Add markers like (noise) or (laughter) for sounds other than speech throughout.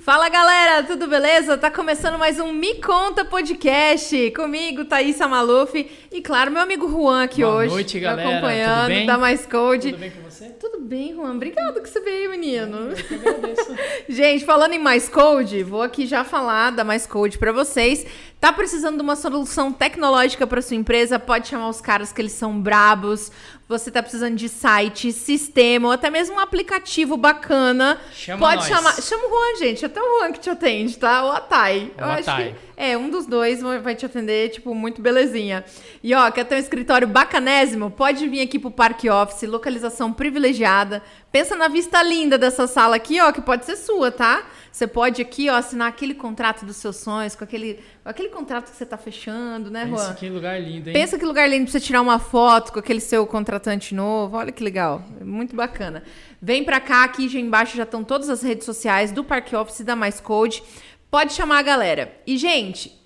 Fala galera, tudo beleza? Tá começando mais um Me Conta Podcast comigo, Thaísa Maluf e claro, meu amigo Juan aqui Boa hoje. noite, me galera. acompanhando, da Mais Code. Tudo bem com você? Tudo bem, Juan? Obrigado que você veio, menino. Eu que agradeço. (laughs) Gente, falando em Mais Code, vou aqui já falar da Mais Code para vocês. Tá precisando de uma solução tecnológica para sua empresa? Pode chamar os caras que eles são brabos. Você tá precisando de site, sistema ou até mesmo um aplicativo bacana. Chama Pode nós. chamar. Chama o Juan, gente. Até o Juan que te atende, tá? O Atai. O Eu acho Atai. que é, um dos dois vai vai te atender, tipo, muito belezinha. E ó, quer ter um escritório bacanésimo? Pode vir aqui pro Parque Office, localização privilegiada. Pensa na vista linda dessa sala aqui, ó, que pode ser sua, tá? Você pode aqui, ó, assinar aquele contrato dos seus sonhos, com aquele, com aquele contrato que você tá fechando, né, Pensa Juan? que lugar lindo, hein? Pensa que lugar lindo pra você tirar uma foto com aquele seu contratante novo. Olha que legal. É Muito bacana. Vem pra cá, aqui já embaixo já estão todas as redes sociais do Parque Office e da Mais Code. Pode chamar a galera. E, gente,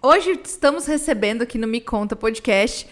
hoje estamos recebendo aqui no Me Conta Podcast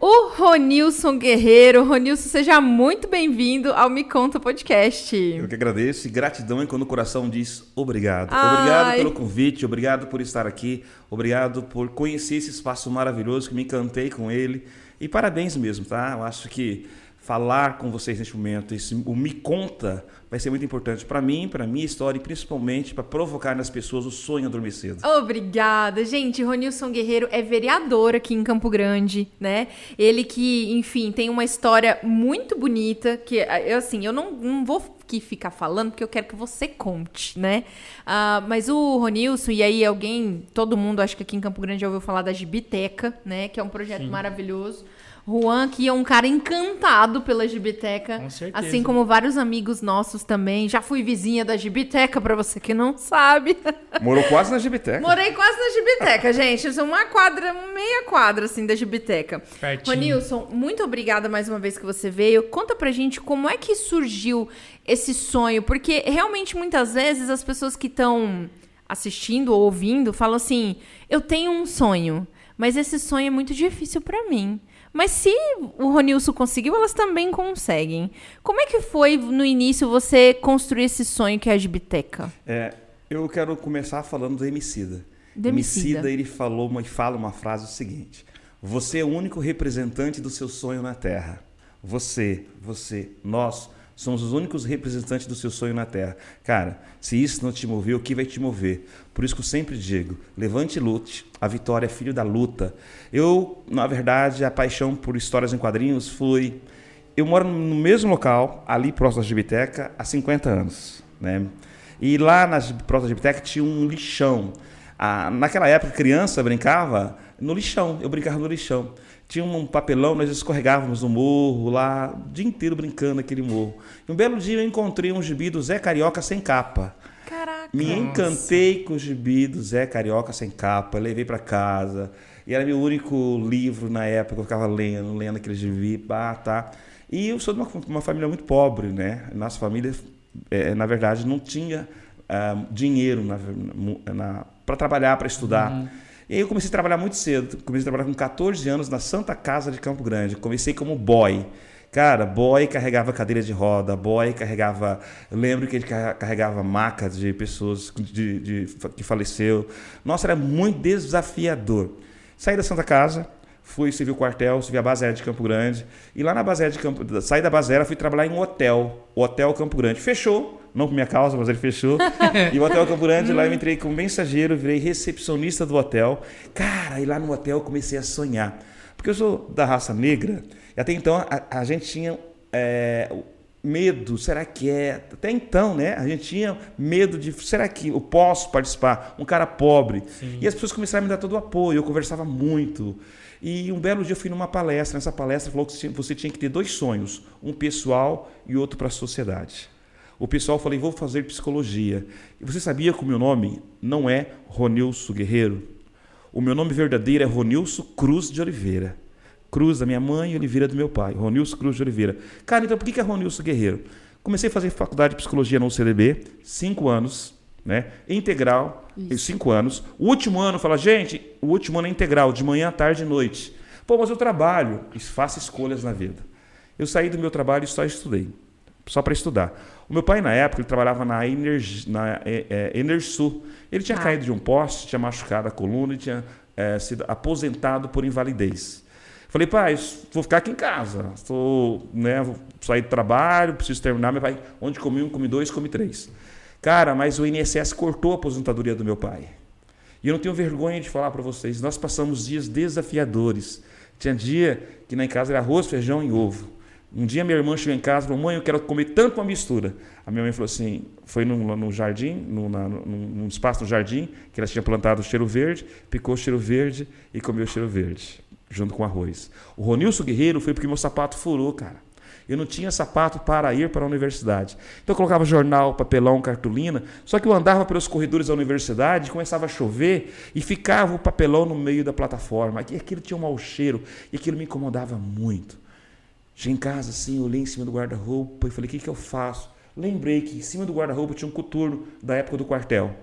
o Ronilson Guerreiro. Ronilson, seja muito bem-vindo ao Me Conta Podcast. Eu que agradeço e gratidão é quando o coração diz obrigado. Ai. Obrigado pelo convite, obrigado por estar aqui, obrigado por conhecer esse espaço maravilhoso que me encantei com ele. E parabéns mesmo, tá? Eu acho que falar com vocês neste momento, esse, o Me Conta, vai ser muito importante para mim, para minha história e principalmente para provocar nas pessoas o sonho adormecido. Obrigada. Gente, Ronilson Guerreiro é vereador aqui em Campo Grande, né? Ele que, enfim, tem uma história muito bonita, que, eu, assim, eu não, não vou aqui ficar falando, porque eu quero que você conte, né? Ah, mas o Ronilson, e aí alguém, todo mundo, acho que aqui em Campo Grande já ouviu falar da Gibiteca, né? Que é um projeto maravilhoso. Juan, que é um cara encantado pela Gibiteca. Com certeza. Assim como vários amigos nossos também. Já fui vizinha da Gibiteca, pra você que não sabe. Morou quase na Gibiteca. Morei quase na Gibiteca, gente. Isso é uma quadra, meia quadra, assim, da Gibiteca. Pertinho. Ronilson, muito obrigada mais uma vez que você veio. Conta pra gente como é que surgiu esse sonho, porque realmente muitas vezes as pessoas que estão assistindo ou ouvindo falam assim: eu tenho um sonho, mas esse sonho é muito difícil pra mim. Mas se o Ronilson conseguiu, elas também conseguem. Como é que foi no início você construir esse sonho que é a Gibiteca? É, eu quero começar falando do Emicida. Do Emicida. ele falou uma, e fala uma frase o seguinte: Você é o único representante do seu sonho na Terra. Você, você, nós somos os únicos representantes do seu sonho na Terra. Cara, se isso não te mover, o que vai te mover? Por isso que eu sempre digo: levante e lute. A vitória é filho da luta. Eu, na verdade, a paixão por histórias em quadrinhos foi eu moro no mesmo local, ali próximo da Gibiteca, há 50 anos. Né? E lá na da Gibiteca tinha um lixão. Ah, naquela época, criança brincava no lixão. Eu brincava no lixão. Tinha um papelão, nós escorregávamos no morro lá, o dia inteiro brincando naquele morro. E um belo dia eu encontrei um gibi do Zé Carioca sem capa. Caraca. Me encantei com o gibi do Zé Carioca sem capa, levei para casa. E era meu único livro na época, eu ficava lendo, lendo aquele gibi, bah, tá. E eu sou de uma, uma família muito pobre, né? Nossa família, eh, na verdade, não tinha ah, dinheiro na, para trabalhar, para estudar. E aí eu comecei a trabalhar muito cedo. Comecei a trabalhar com 14 anos na Santa Casa de Campo Grande. Comecei como boy. Cara, boy carregava cadeira de roda, boy carregava. Eu lembro que ele carre- carregava macas de pessoas de, de- que faleceu. Nossa, era muito desafiador. Saí da Santa Casa, fui servir o quartel, servi a aérea de Campo Grande. E lá na base de Campo. Saí da aérea, fui trabalhar em um hotel, o Hotel Campo Grande. Fechou, não por minha causa, mas ele fechou. (laughs) e o Hotel Campo Grande, lá eu entrei como mensageiro, virei recepcionista do hotel. Cara, e lá no hotel eu comecei a sonhar. Porque eu sou da raça negra, e até então a, a gente tinha é, medo, será que é? Até então, né? A gente tinha medo de, será que eu posso participar? Um cara pobre. E as pessoas começaram a me dar todo o apoio, eu conversava muito. E um belo dia eu fui numa palestra, nessa palestra falou que você tinha que ter dois sonhos, um pessoal e outro para a sociedade. O pessoal falou, vou fazer psicologia. E você sabia que o meu nome não é Ronilson Guerreiro? O meu nome verdadeiro é Ronilson Cruz de Oliveira. Cruz da minha mãe e Oliveira do meu pai. Ronilson Cruz de Oliveira. Cara, então por que é Ronilson Guerreiro? Comecei a fazer faculdade de psicologia no UCDB, cinco anos, né? Integral, em cinco anos. O último ano, fala, gente, o último ano é integral, de manhã, tarde e noite. Pô, mas eu trabalho faço escolhas na vida. Eu saí do meu trabalho e só estudei. Só para estudar. O meu pai, na época, ele trabalhava na, Energi, na é, é, Enersul. Ele tinha ah. caído de um poste, tinha machucado a coluna e tinha é, sido aposentado por invalidez. Falei, pai, vou ficar aqui em casa. Estou, né, vou sair do trabalho, preciso terminar. Meu pai, onde comi um, comi dois, comi três. Cara, mas o INSS cortou a aposentadoria do meu pai. E eu não tenho vergonha de falar para vocês. Nós passamos dias desafiadores. Tinha dia que na em casa era arroz, feijão e ovo. Um dia minha irmã chegou em casa e falou: Mãe, eu quero comer tanto uma mistura. A minha mãe falou assim: Foi no, jardim, na, num espaço no jardim, que ela tinha plantado o cheiro verde, picou o cheiro verde e comeu o cheiro verde, junto com arroz. O Ronilson Guerreiro foi porque meu sapato furou, cara. Eu não tinha sapato para ir para a universidade. Então eu colocava jornal, papelão, cartolina. Só que eu andava pelos corredores da universidade, começava a chover e ficava o papelão no meio da plataforma. E aquilo tinha um mau cheiro e aquilo me incomodava muito. Cheguei em casa assim, olhei em cima do guarda-roupa e falei: o que, que eu faço? Lembrei que em cima do guarda-roupa tinha um coturno da época do quartel.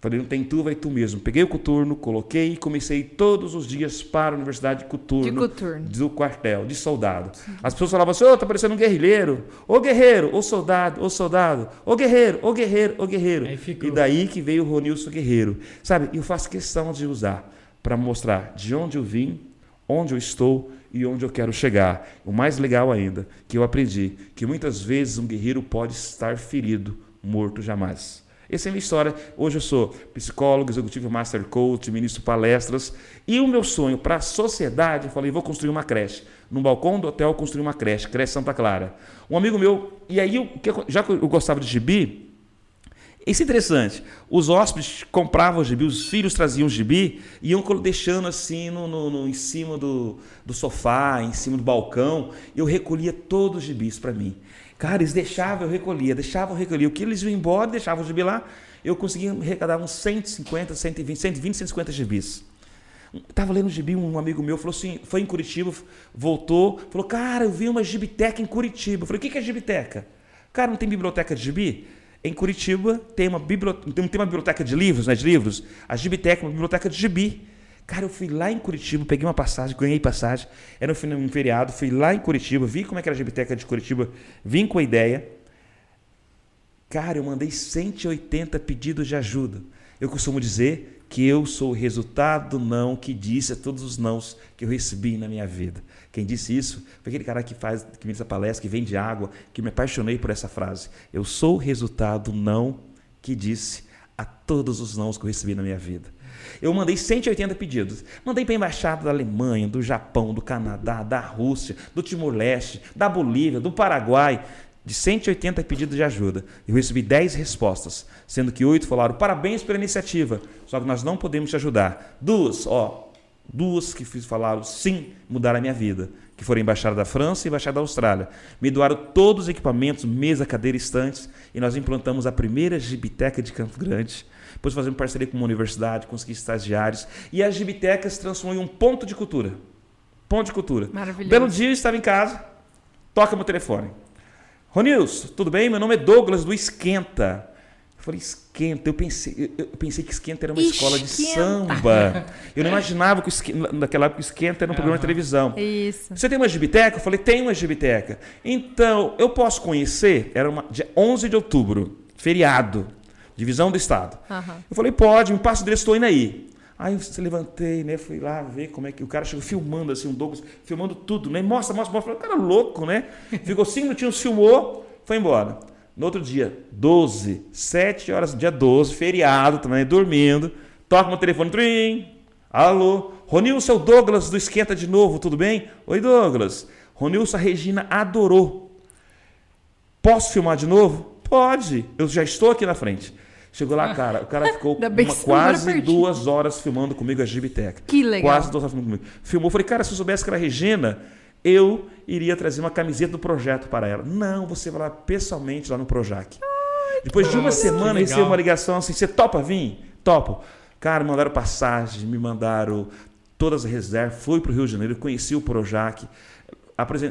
Falei, não tem tu, vai tu mesmo. Peguei o coturno, coloquei e comecei todos os dias para a Universidade de Coturno, de coturno. do quartel, de soldado. As pessoas falavam assim, ô, oh, tá parecendo um guerrilheiro. Ô guerreiro, ô soldado, ô soldado. Ô guerreiro, ô guerreiro, ô guerreiro. E daí que veio o Ronilson Guerreiro. Sabe, eu faço questão de usar para mostrar de onde eu vim, onde eu estou e onde eu quero chegar. O mais legal ainda, que eu aprendi, que muitas vezes um guerreiro pode estar ferido, morto jamais. Essa é a minha história. Hoje eu sou psicólogo, executivo master coach, ministro palestras. E o meu sonho para a sociedade, eu falei, vou construir uma creche. No balcão do hotel, construir uma creche, creche Santa Clara. Um amigo meu, e aí, eu, já que eu gostava de gibi, isso é interessante. Os hóspedes compravam o gibi, os filhos traziam o gibi e iam deixando assim no, no, no, em cima do, do sofá, em cima do balcão. Eu recolhia todos os gibis para mim. Cara, eles deixavam, eu recolhia, deixavam, eu recolhia. O que eles iam embora, deixavam o gibi lá, eu conseguia arrecadar uns 150, 120, 120, 150 gibis. Estava lendo gibi, um amigo meu falou assim, foi em Curitiba, voltou, falou, cara, eu vi uma gibiteca em Curitiba. Eu falei, o que é gibiteca? Cara, não tem biblioteca de gibi? Em Curitiba tem uma, biblioteca, tem uma biblioteca de livros, né, de livros. A Gibiteca, uma biblioteca de gibi. Cara, eu fui lá em Curitiba, peguei uma passagem, ganhei passagem, era um feriado, fui lá em Curitiba, vi como é que era a Gibiteca de Curitiba, vim com a ideia. Cara, eu mandei 180 pedidos de ajuda. Eu costumo dizer que eu sou o resultado do não que disse a todos os nãos que eu recebi na minha vida. Quem disse isso foi aquele cara que faz, que a palestra, que vende água, que me apaixonei por essa frase. Eu sou o resultado do não que disse a todos os nãos que eu recebi na minha vida. Eu mandei 180 pedidos. Mandei para a embaixada da Alemanha, do Japão, do Canadá, da Rússia, do Timor-Leste, da Bolívia, do Paraguai. De 180 pedidos de ajuda, eu recebi 10 respostas, sendo que oito falaram parabéns pela iniciativa, só que nós não podemos te ajudar. Duas, ó, duas que falaram sim, mudaram a minha vida, que foram Embaixada da França e Embaixada da Austrália. Me doaram todos os equipamentos, mesa, cadeira, estantes, e nós implantamos a primeira gibiteca de Campo Grande depois fazendo parceria com uma universidade, consegui estagiários. E a Gibiteca se transformou em um ponto de cultura. Ponto de cultura. Maravilhoso. Belo dia, eu estava em casa, toca meu telefone. Ronilson, tudo bem? Meu nome é Douglas do Esquenta. Eu falei, esquenta. Eu pensei, eu pensei que esquenta era uma esquenta. escola de samba. Eu não imaginava que esquenta, naquela época o esquenta era um programa de televisão. Isso. Você tem uma gibiteca? Eu falei, tem uma gibiteca. Então, eu posso conhecer? Era uma, dia 11 de outubro, feriado divisão do Estado. Uhum. Eu falei, pode, me passa o endereço, estou indo aí. Aí eu levantei, né? Fui lá ver como é que o cara chegou filmando assim, o Douglas, filmando tudo, né? Mostra, mostra, mostra. O cara louco, né? Ficou cinco minutinhos, filmou, foi embora. No outro dia, 12, 7 horas, dia 12, feriado também, dormindo. Toca meu telefone, trim. Alô, Ronilson, é o Douglas do Esquenta de novo, tudo bem? Oi, Douglas. Ronilson, a Regina adorou. Posso filmar de novo? Pode, eu já estou aqui na frente. Chegou lá, cara, o cara (laughs) ficou uma, quase duas horas filmando comigo a Gibiteca. Que legal. Quase duas horas filmando comigo. Filmou, falei, cara, se eu soubesse que era a Regina, eu iria trazer uma camiseta do projeto para ela. Não, você vai lá pessoalmente lá no Projac. Ai, Depois de uma semana, recebi uma ligação assim, você topa vir? Topo. Cara, me mandaram passagem, me mandaram todas as reservas, fui para o Rio de Janeiro, conheci o Projac,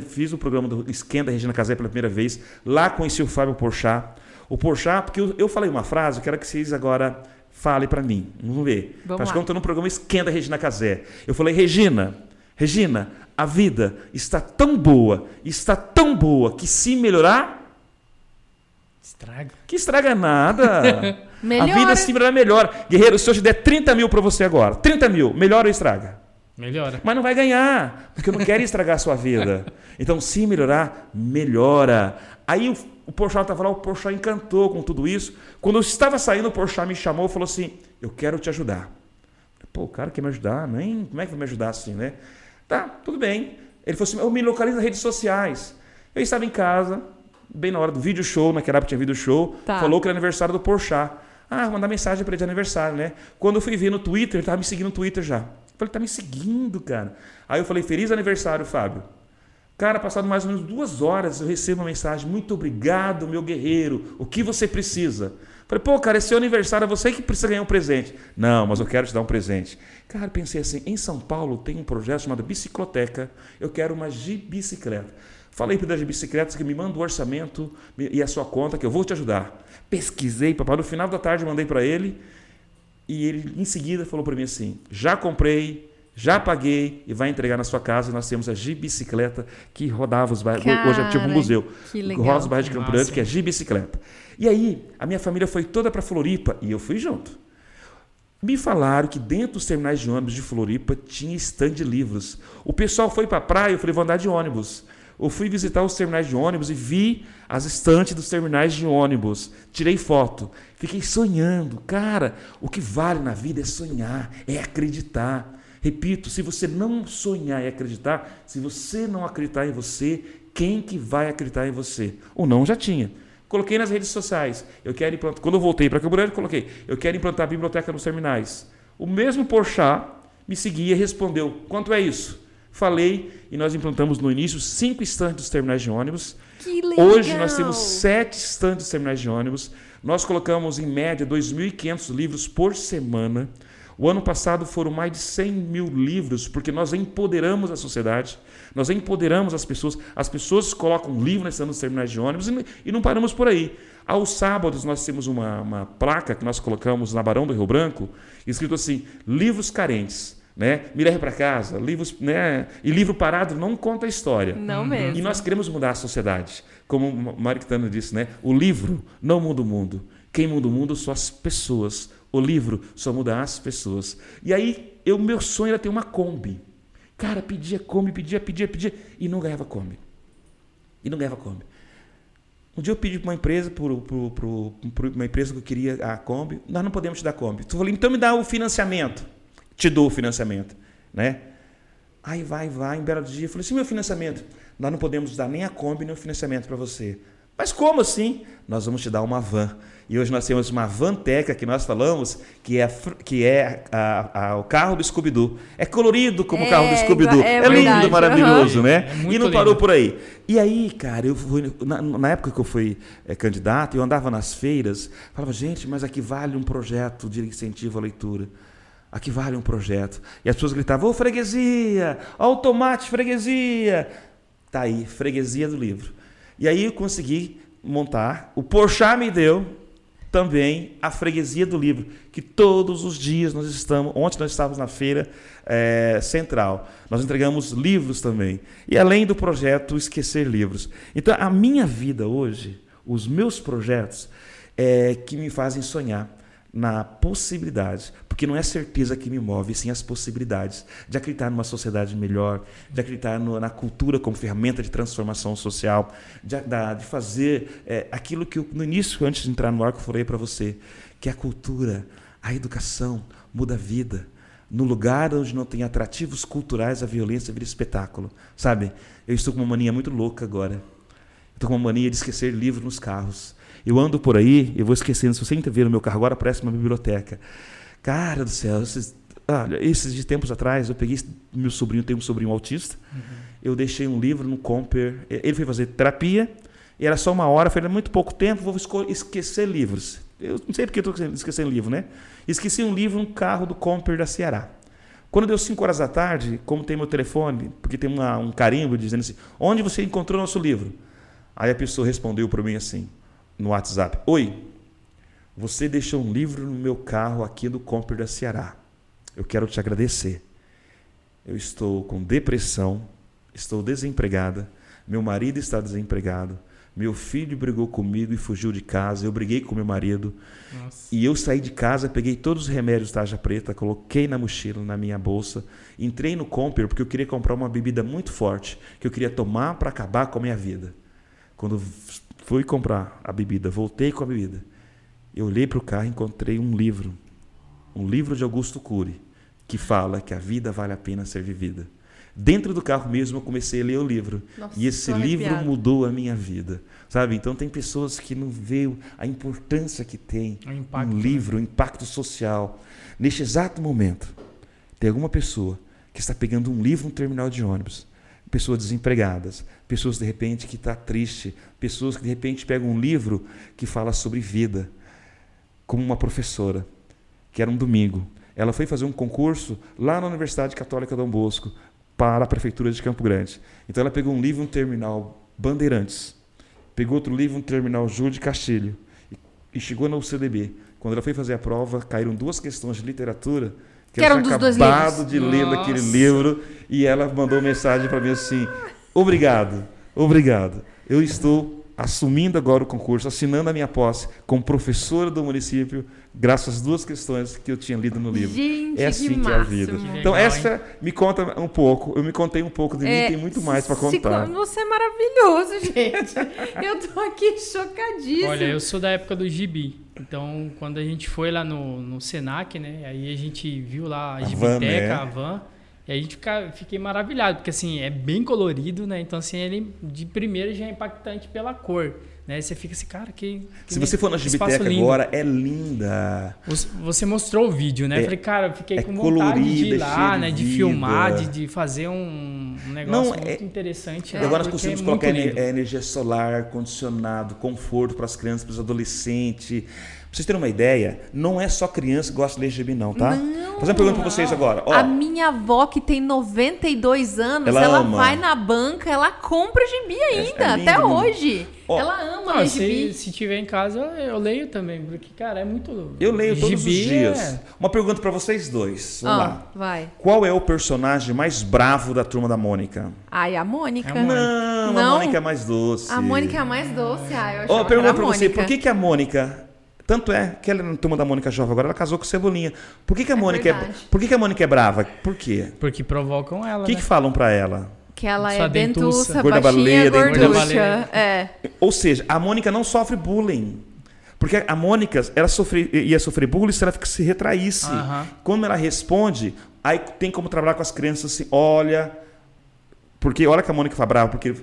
fiz o programa do Esquenta Regina Casé pela primeira vez, lá conheci o Fábio Porchat, o Porchat, porque eu, eu falei uma frase, eu quero que vocês agora falem para mim. Vamos ver. Vamos Acho que eu estou no programa Esquenta Regina Casé. Eu falei, Regina, Regina, a vida está tão boa, está tão boa, que se melhorar, Estraga. que estraga nada. (laughs) A vida se melhorar melhor. Guerreiro, se eu te der 30 mil para você agora, 30 mil, melhora ou estraga? Melhora. Mas não vai ganhar, porque eu não quero estragar a sua vida. (laughs) Então, se melhorar, melhora. Aí o, o Porchat estava lá, o Porchat encantou com tudo isso. Quando eu estava saindo, o Porchat me chamou e falou assim, eu quero te ajudar. Pô, o cara quer me ajudar, nem, como é que vai me ajudar assim, né? Tá, tudo bem. Ele falou assim, eu me localizo nas redes sociais. Eu estava em casa, bem na hora do vídeo show, naquela época tinha vídeo show, Tá. falou que era aniversário do Porchat. Ah, mandar mensagem para ele de aniversário, né? Quando eu fui ver no Twitter, ele tava me seguindo no Twitter já. Eu falei, tá me seguindo, cara. Aí eu falei, feliz aniversário, Fábio. Cara, passado mais ou menos duas horas, eu recebo uma mensagem. Muito obrigado, meu guerreiro. O que você precisa? Falei, pô, cara, esse é seu aniversário, é você que precisa ganhar um presente. Não, mas eu quero te dar um presente. Cara, pensei assim, em São Paulo tem um projeto chamado Bicicloteca. Eu quero uma G-bicicleta. Falei para das bicicletas que me manda o orçamento e a sua conta, que eu vou te ajudar. Pesquisei, papai. No final da tarde mandei para ele. E ele, em seguida, falou para mim assim: já comprei, já paguei e vai entregar na sua casa. Nós temos a G-Bicicleta que rodava os bairros. Hoje é tipo um Cara, museu. que legal. Roda os bairros de Campo Grande, que é G-Bicicleta. E aí, a minha família foi toda para Floripa e eu fui junto. Me falaram que dentro dos terminais de ônibus de Floripa tinha stand de livros. O pessoal foi para a praia, eu falei, vou andar de ônibus. Eu fui visitar os terminais de ônibus e vi as estantes dos terminais de ônibus. Tirei foto. Fiquei sonhando. Cara, o que vale na vida é sonhar, é acreditar. Repito, se você não sonhar e acreditar, se você não acreditar em você, quem que vai acreditar em você? O não já tinha. Coloquei nas redes sociais. Eu quero implantar. Quando eu voltei para Campo Grande, coloquei. Eu quero implantar a biblioteca nos terminais. O mesmo Porchat me seguia e respondeu: quanto é isso? Falei e nós implantamos no início cinco estantes dos terminais de ônibus. Que legal. Hoje nós temos sete estantes dos terminais de ônibus. Nós colocamos em média 2.500 livros por semana. O ano passado foram mais de 100 mil livros, porque nós empoderamos a sociedade, nós empoderamos as pessoas. As pessoas colocam livro nesse ano dos terminais de ônibus e, e não paramos por aí. Aos sábados nós temos uma, uma placa que nós colocamos na Barão do Rio Branco, escrito assim: livros carentes. Né? Me leve para casa, livros, né? E livro parado não conta a história. Não mesmo. E nós queremos mudar a sociedade. Como o Marictano disse, né? O livro não muda o mundo. Quem muda o mundo são as pessoas. O livro só muda as pessoas. E aí, eu, meu sonho era ter uma Kombi. Cara, pedia Kombi, pedia, pedia, pedia, e não ganhava Kombi. E não ganhava Kombi. Um dia eu pedi para uma empresa, para uma empresa que eu queria a Kombi, nós não podemos te dar Kombi. Eu falei, então me dá o financiamento. Te dou o financiamento. Né? Aí vai, vai, em belo dia, eu falei assim, meu financiamento, nós não podemos dar nem a Kombi nem o financiamento para você. Mas como assim? Nós vamos te dar uma van. E hoje nós temos uma vanteca que nós falamos, que é, que é a, a, o carro do Scooby-Doo. É colorido como o É, carro do Scooby-Doo. é É, lindo, maravilhoso, aham. né? É muito e não parou lindo. por aí. E aí, cara, eu fui, na, na época que eu fui é, candidato, eu andava nas feiras, falava, gente, mas aqui vale um projeto de incentivo à leitura. Aqui vale um projeto. E as pessoas gritavam, ô freguesia, ó o tomate, freguesia. Tá aí, freguesia do livro. E aí eu consegui montar, o Porchat me deu também a freguesia do livro, que todos os dias nós estamos, ontem nós estávamos na feira eh, central, nós entregamos livros também, e além do projeto Esquecer Livros. Então a minha vida hoje, os meus projetos, é que me fazem sonhar na possibilidade, porque não é certeza que me move, sim as possibilidades de acreditar numa sociedade melhor, de acreditar no- na cultura como ferramenta de transformação social, de, de fazer é, aquilo que eu, no início, antes de entrar no ar, eu falei para você, que a cultura, a educação muda a vida. No lugar onde não tem atrativos culturais, a violência vira espetáculo. Sabe? Eu estou com uma mania muito louca agora. Estou com uma mania de esquecer livros nos carros. Eu ando por aí, eu vou esquecendo. Se você ver no meu carro agora, parece uma biblioteca. Cara do céu, esses, olha, esses de tempos atrás, eu peguei meu sobrinho, tem um sobrinho autista. Eu deixei um livro no Comper. Ele foi fazer terapia e era só uma hora. Eu falei, é muito pouco tempo, vou esquecer livros. Eu não sei porque eu estou esquecendo livro, né? Esqueci um livro no carro do Comper da Ceará. Quando deu 5 horas da tarde, como tem meu telefone, porque tem uma- um carimbo dizendo assim, onde você encontrou nosso livro? Aí a pessoa respondeu para mim assim, no WhatsApp, Oi, você deixou um livro no meu carro aqui do Comper da Ceará. Eu quero te agradecer. eu estou com depressão, estou desempregada, meu marido está desempregado, meu filho brigou comigo e fugiu de casa, eu briguei com meu marido, Nossa. e eu saí de casa, peguei todos os remédios tarja preta, coloquei na mochila, na minha bolsa, entrei no Comper porque eu queria comprar uma bebida muito forte que eu queria tomar para acabar com a minha vida. Quando fui comprar a bebida, voltei com a bebida, eu olhei para o carro e encontrei um livro, um livro de Augusto Cury, que fala que a vida vale a pena ser vivida. Dentro do carro mesmo eu comecei a ler o livro. Nossa, e esse livro arrepiada. mudou a minha vida. Sabe? Então tem pessoas que não veem a importância que tem impacto, um né? livro, o impacto social. Neste exato momento, tem alguma pessoa que está pegando um livro no terminal de ônibus. Pessoas desempregadas, pessoas de repente que está triste, pessoas que de repente pegam um livro que fala sobre vida, como uma professora, que era um domingo. Ela foi fazer um concurso lá na Universidade Católica Dom Bosco para a Prefeitura de Campo Grande. Então ela pegou um livro no terminal Bandeirantes, pegou outro livro no terminal Júlio de Castilho e, e chegou na UCDB. Quando ela foi fazer a prova, caíram duas questões de literatura que, Que ela eram tinha dos dois acabado livros. de ler Nossa. daquele livro e ela mandou mensagem para mim assim: "Obrigado, obrigado. Eu estou assumindo agora o concurso, assinando a minha posse como professora do município, graças às duas questões que eu tinha lido no livro. Gente, É assim que que é a vida. Então legal, essa me conta um pouco. Eu me contei um pouco de mim, É, tem muito mais para se- contar. Você é maravilhoso, (laughs) gente. Eu tô aqui chocadíssima. Olha, eu sou da época do gibi. Então, quando a gente foi lá no, no Senac, né? Aí a gente viu lá a, A van, gibiteca, né? a van. E aí a gente fica, fiquei maravilhado, porque assim, é bem colorido, né? Então, assim, ele de primeira já é impactante pela cor. Né? Você fica assim, cara, que. que Se você for na Gibiteca agora, é linda. Você- mostrou o vídeo, né? É- falei, cara, eu fiquei é com vontade de ir lá, de né? De vida. filmar, de, de fazer um, negócio Não, é- muito interessante. E lá, agora nós porque conseguimos é colocar é, energia solar, condicionado, conforto para as crianças, para os adolescentes. Pra vocês terem uma ideia, não é só criança que gosta de ler gibi, não, tá? Vou fazer uma pergunta para vocês agora. Ó, A minha avó, que tem 92 anos, Ela ela, ama. vai na banca, ela compra gibi ainda, é lindo, até lindo. hoje. Ó, ela ama Não, ler se, gibi. se tiver em casa, eu, eu leio também, porque, cara, é muito. eu leio todos os gibi dias. é- Uma pergunta para vocês dois. Vamos Ah, lá. vai. Qual é o personagem mais bravo da turma da Mônica? Ai, a Mônica. É a Mônica. Não, a Não? Mônica é mais doce. A Mônica é a mais doce. Ai, eu Ó, achava que pergunta a pra você, Mônica. por que, que a Mônica. Tanto é que ela na turma da Mônica Jovem agora, ela casou com o Cebolinha. Por que, que a É Mônica é. Por que, que a Mônica é brava? Por quê? Porque provocam ela. O que, né? que falam pra ela? Que ela Sua é dentuça. dentuça, Gorda baixinha, gorducha. É. Ou seja, a Mônica não sofre bullying. Porque a Mônica ela sofre, ia sofrer bullying se ela se retraísse. Aham. Quando ela responde, aí tem como trabalhar com as crianças assim, olha. Porque olha que a Mônica fala brava, porque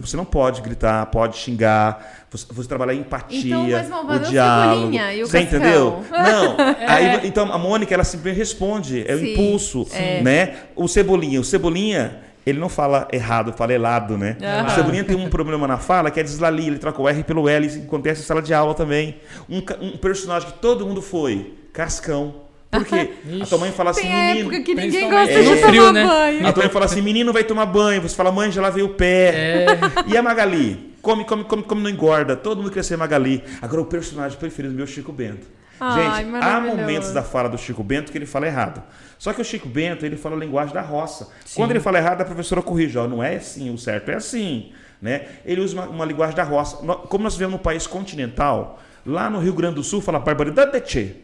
você não pode gritar, pode xingar, você, você trabalhar em empatia, Então, mas o diálogo. Cebolinha e o você Cascão. entendeu? (laughs) Não. Aí, então a Mônica ela simplesmente responde, é o Sim, impulso, é. né? O Cebolinha, o Cebolinha, ele não fala errado, fala helado, né? Aham. O Cebolinha tem um problema na fala que é deslalia, ele troca o R pelo L, isso acontece em sala de aula também. Um, um personagem que todo mundo foi, Cascão. Por quê? a Ixi. tua mãe fala assim, Tem menino. época que ninguém gosta no de frio, tomar né? banho. A tua mãe fala assim, menino vai tomar banho. Você fala, mãe, já lavei o pé. É, E a Magali? Come, come, come, come, não engorda. Todo mundo quer ser Magali. Agora, o personagem preferido meu é o Chico Bento. Ai, Gente, há momentos da fala do Chico Bento que ele fala errado. Só que o Chico Bento, ele fala a linguagem da roça. Quando ele fala errado, a professora corrige. Ó, não é assim, o certo é assim. Né? Ele usa uma, uma linguagem da roça. Como nós vivemos num país continental, lá no Rio Grande do Sul fala barbaridade de tchê.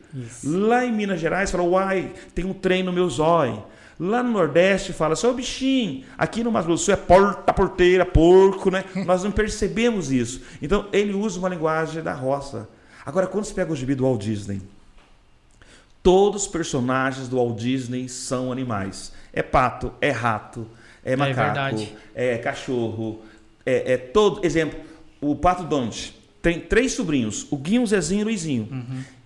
Lá em Minas Gerais fala, uai, tem um trem no meu zóio. Lá no Nordeste fala, seu bichinho. Aqui no Mato Grosso do Sul é porta, porteira, porco, né? (laughs) Nós não percebemos isso. Então, ele usa uma linguagem da roça. Agora, quando você pega o gibi do Walt Disney, todos os personagens do Walt Disney são animais. É pato, é rato, é macaco, verdade. é, cachorro, é, é todo. Exemplo, o Pato Donald tem três sobrinhos, o Guinho, o Zezinho e o Luizinho.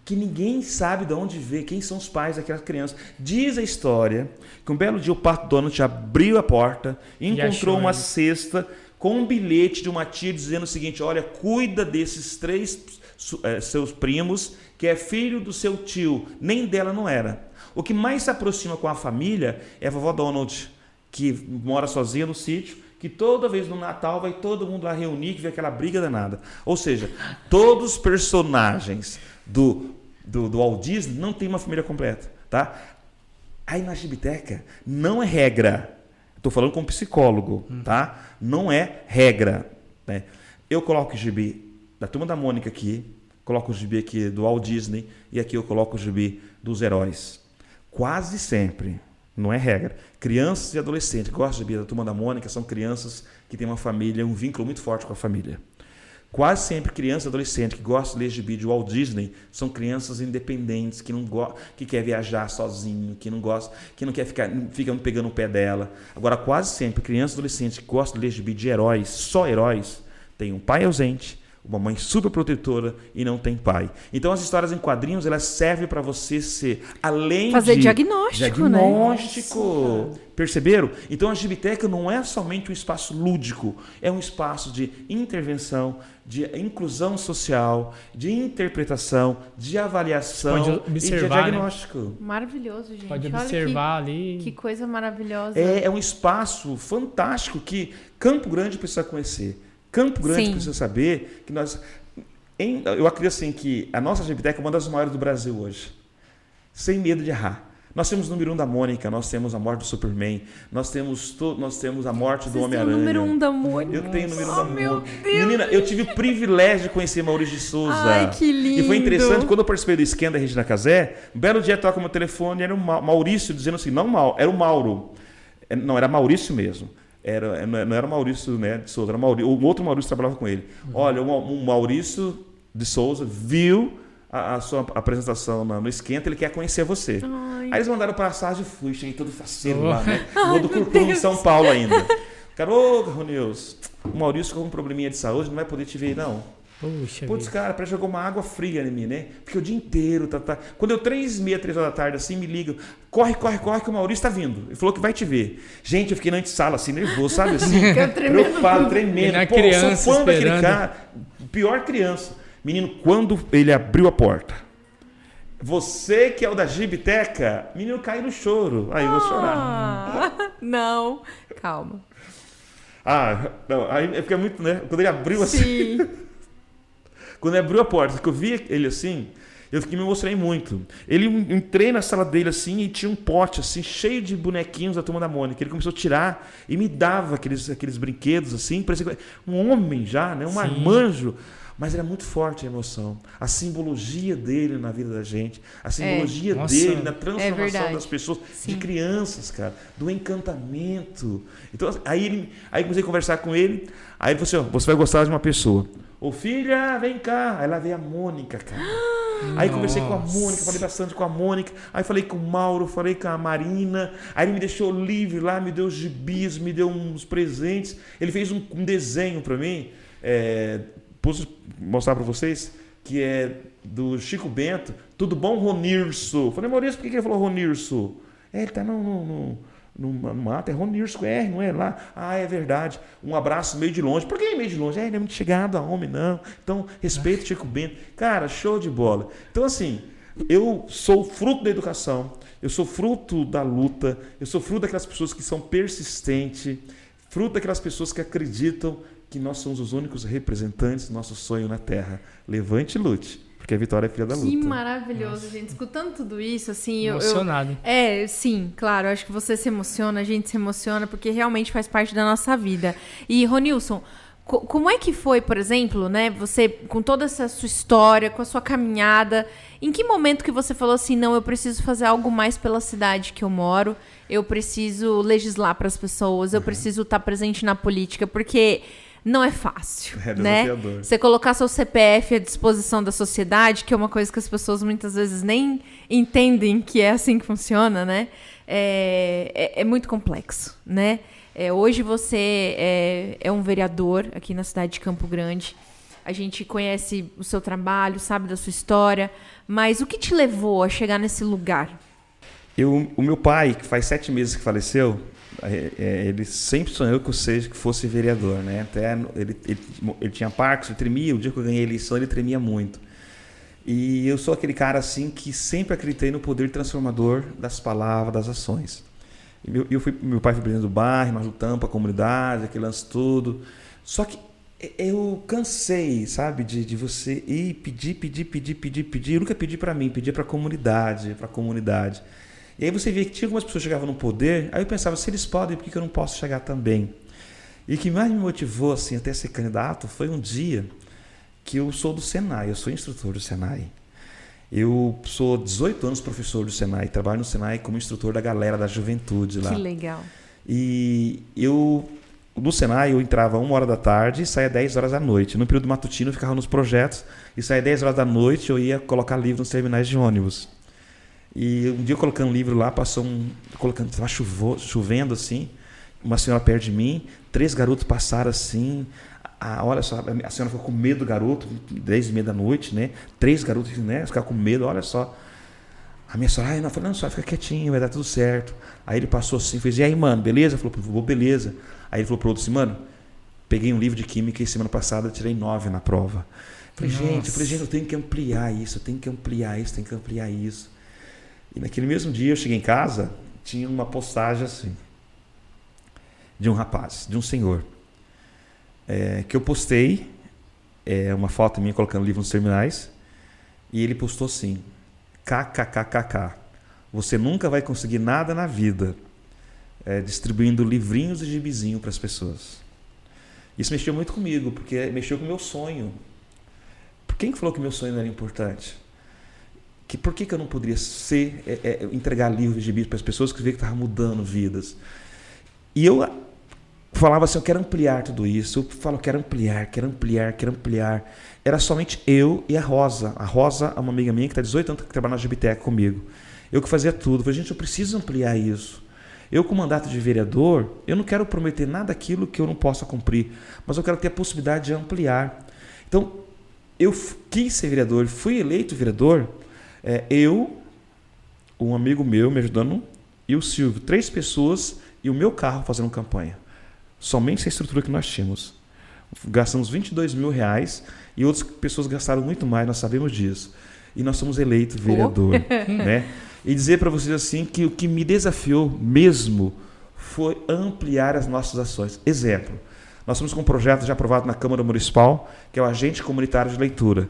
Que ninguém sabe de onde veio, quem são os pais daquelas crianças. Diz a história que um belo dia o Pato Donald abriu a porta e encontrou uma ele. cesta com um bilhete de uma tia dizendo o seguinte: olha, cuida desses três eh, seus primos, que é filho do seu tio. Nem dela não era. O que mais se aproxima com a família é a vovó Donald, que mora sozinha no sítio, que toda vez no Natal vai todo mundo lá reunir, que vê aquela briga danada. Ou seja, todos os personagens do, do, do Walt Disney não tem uma família completa, tá? Aí na gibiteca não é regra. Estou falando como psicólogo, tá? Não é regra. Né? Eu coloco o gibi da Turma da Mônica aqui, coloco o gibi aqui do Walt Disney e aqui eu coloco o gibi dos heróis. Quase sempre, não é regra. Crianças e adolescentes gostam de gibi da Turma da Mônica são crianças que têm uma família, um vínculo muito forte com a família. Quase sempre crianças e adolescentes que gostam de ler gibi de Walt Disney são crianças independentes, que não go que quer viajar sozinho, que não gosta, que não quer ficar fica pegando o pé dela. Agora, quase sempre crianças e adolescentes que gostam de ler gibi de heróis, só heróis, têm um pai ausente, uma mãe super protetora e não tem pai. Então as histórias em quadrinhos elas servem para você ser além Fazer de diagnóstico, né? diagnóstico. Perceberam? Então a Gibiteca não é somente um espaço lúdico, é um espaço de intervenção, de inclusão social, de interpretação, de avaliação Pode e observar, de né? diagnóstico. Maravilhoso, gente. Pode observar que, ali. que coisa maravilhosa. É, é um espaço fantástico que Campo Grande precisa conhecer. Campo Grande Sim. precisa saber que nós. em- eu acredito assim que a nossa biblioteca é uma das maiores do Brasil hoje. Sem medo de errar. Nós temos o número um da Mônica, nós temos a morte do Superman, nós temos, to- nós temos a morte do Vocês têm o Homem-Aranha. número um da Mônica. Eu tenho o número um Oh, da Mônica. Deus. Menina, eu tive o privilégio de conhecer Maurício de Souza. Ai, que lindo. E foi interessante, quando eu participei do esquema da Regina Casé, um belo dia toca meu telefone, era o Ma- Maurício dizendo assim, não Mau, era o Mauro. É, Não, era Maurício mesmo. Era, não era o Maurício né, de Souza, era o, Maurício, o outro Maurício trabalhava com ele. Olha, o Ma- o Maurício de Souza viu a, a sua apresentação na- no Esquenta, ele quer conhecer você. Ai. Aí eles mandaram passagem, fui, cheguei todo faceiro Oh. lá, né? (laughs) Vou do Curtume em São Paulo ainda. Cara, ô, o Maurício com um probleminha de saúde, não vai poder te ver, não. Puxa Putz, vida. cara, parece que jogou uma água fria em mim, né? Porque o dia inteiro, tá, tá. Quando eu três e meia, três horas da tarde, assim, me ligam, corre, corre, corre, que o Maurício tá vindo. Ele falou que vai te ver. Gente, eu fiquei na antessala, assim, nervoso, sabe assim? (laughs) Fica tremendo. Preocupado, tremendo. Pô, criança sou fã daquele esperando. cara. Pior criança. Menino, quando ele abriu a porta, você que é o da Gibiteca, menino, cai no choro. Aí eu vou chorar. Ah, (laughs) não. Calma. Ah, não, aí fica muito, né? Quando ele abriu assim. Sim. (laughs) Quando ele abriu a porta, que eu vi ele assim, eu fiquei me emocionei muito. Ele entrei na sala dele assim e tinha um pote assim cheio de bonequinhos da turma da Mônica. Ele começou a tirar e me dava aqueles, aqueles brinquedos assim, parecia que- um homem já, né, um Sim. marmanjo. Mas era muito forte a emoção. A simbologia dele na vida da gente. A simbologia Nossa. dele na É transformação verdade. das pessoas, de Sim. crianças, cara. Do encantamento. Então, aí, ele, aí comecei a conversar com ele. Aí ele falou assim: ó, você vai gostar de uma pessoa. Ô filha, vem cá. Aí lá veio a Mônica, cara. Aí conversei com a. Mônica, falei bastante com a Mônica. Aí falei com o Mauro, falei com a Marina. Aí ele me deixou livre lá, me deu os gibis, me deu uns presentes. Ele fez um, um desenho para mim. É, posso mostrar para vocês? Que é do Chico Bento. Tudo bom, Ronirso? Falei, Maurício, por que ele falou Ronirso? É, ele tá no, no, no, no, mato, é Ronirso R, não é lá? Ah, é verdade. Um abraço meio de longe. Por que meio de longe? É, ele é muito chegado a homem, não. Então, respeito Chico Bento. Cara, show de bola. Então, assim, eu sou fruto da educação, eu sou fruto da luta, eu sou fruto daquelas pessoas que são persistentes, fruto daquelas pessoas que acreditam que nós somos os únicos representantes do nosso sonho na Terra. Levante e lute, porque a vitória é filha da Que luta. maravilhoso, gente. Escutando tudo isso, assim, eu, eu, Emocionado. É, sim, claro. Acho que você se emociona, a gente se emociona, porque realmente faz parte da nossa vida. E, Ronilson, co- como é que foi, por exemplo, né? Você, com toda essa sua história, com a sua caminhada, em que momento que você falou assim, não, eu preciso fazer algo mais pela cidade que eu moro, eu preciso legislar para as pessoas, Uhum. eu preciso estar presente na política, porque não é fácil, É né? desafiador. Você colocar seu CPF à disposição da sociedade, que é uma coisa que as pessoas muitas vezes nem entendem que é assim que funciona, né? É, é, é muito complexo, né? É, hoje você é, é um vereador aqui na cidade de Campo Grande. A gente conhece o seu trabalho, sabe da sua história, mas o que te levou a chegar nesse lugar? Eu, o meu pai, que faz sete meses que faleceu, ele sempre sonhou que eu seja que fosse vereador, né? Até ele, ele, ele tinha Parkinson, ele tremia. O dia que eu ganhei a eleição, ele tremia muito. E eu sou aquele cara assim que sempre acreditei no poder transformador das palavras, das ações. E meu, eu fui, meu pai foi presidente do bairro, nós lutamos para a comunidade, aquele lance todo. Só que eu cansei, sabe, de, de você ir pedir, pedir, pedir, pedir, pedir. Eu nunca pedi para mim, pedia para a comunidade, para a comunidade. E aí você via que tinha algumas pessoas que chegavam no poder, aí eu pensava, se eles podem, por que eu não posso chegar também? E o que mais me motivou assim, até ser candidato foi um dia que eu sou do Senai, eu sou instrutor do Senai. Eu sou 18 anos professor do Senai, trabalho no Senai como instrutor da galera da juventude lá. Que legal. E eu, no Senai, eu entrava uma hora da tarde e saía 10 horas da noite. No período matutino, eu ficava nos projetos e saía 10 horas da noite eu ia colocar livro nos terminais de ônibus. E um dia eu colocando um livro lá, passou um. colocando Estava chovendo assim, uma senhora perto de mim, três garotos passaram assim. Ah, olha só, a senhora ficou com medo do garoto, 10 e meia da noite, né? Três garotos, né? Ficar com medo, olha só. A minha senhora, ai, não, falei, não, só fica quietinho, vai dar tudo certo. Aí ele passou assim, fez, e aí, mano, beleza? Falou, vou, beleza. Aí ele falou pro outro assim, mano, peguei um livro de química e semana passada tirei nove na prova. Falei, Nossa. gente, eu falei, gente, eu tenho que ampliar isso, eu tenho que ampliar isso, tenho que ampliar isso. E naquele mesmo dia eu cheguei em casa, tinha uma postagem assim, de um rapaz, de um senhor, é, que eu postei, é, uma foto minha colocando livro nos terminais, e ele postou assim, kkkk, você nunca vai conseguir nada na vida é, distribuindo livrinhos e gibizinho para as pessoas. Isso mexeu muito comigo, porque mexeu com o meu sonho. Por quem falou que meu sonho não era importante? Que por que, que eu não poderia ser é, é, entregar livros de para as pessoas que vê que estava mudando vidas? E eu falava assim eu quero ampliar tudo isso. Eu falo quero ampliar quero ampliar quero ampliar. Era somente eu e a Rosa. A Rosa é uma amiga minha que está 18 anos que trabalha na Gibitec comigo. Eu que fazia tudo. Eu falei gente eu preciso ampliar isso. Eu com mandato de vereador eu não quero prometer nada daquilo que eu não possa cumprir mas eu quero ter a possibilidade de ampliar. Então eu quis ser vereador fui eleito vereador é, eu, um amigo meu me ajudando e o Silvio, três pessoas e o meu carro fazendo campanha. Somente essa estrutura que nós tínhamos. Gastamos 22 mil reais e outras pessoas gastaram muito mais, nós sabemos disso. E nós somos eleitos vereador. Oh. (laughs) né? E dizer para vocês assim que o que me desafiou mesmo foi ampliar as nossas ações. Exemplo, nós estamos com um projeto já aprovado na Câmara Municipal, que é o Agente Comunitário de Leitura.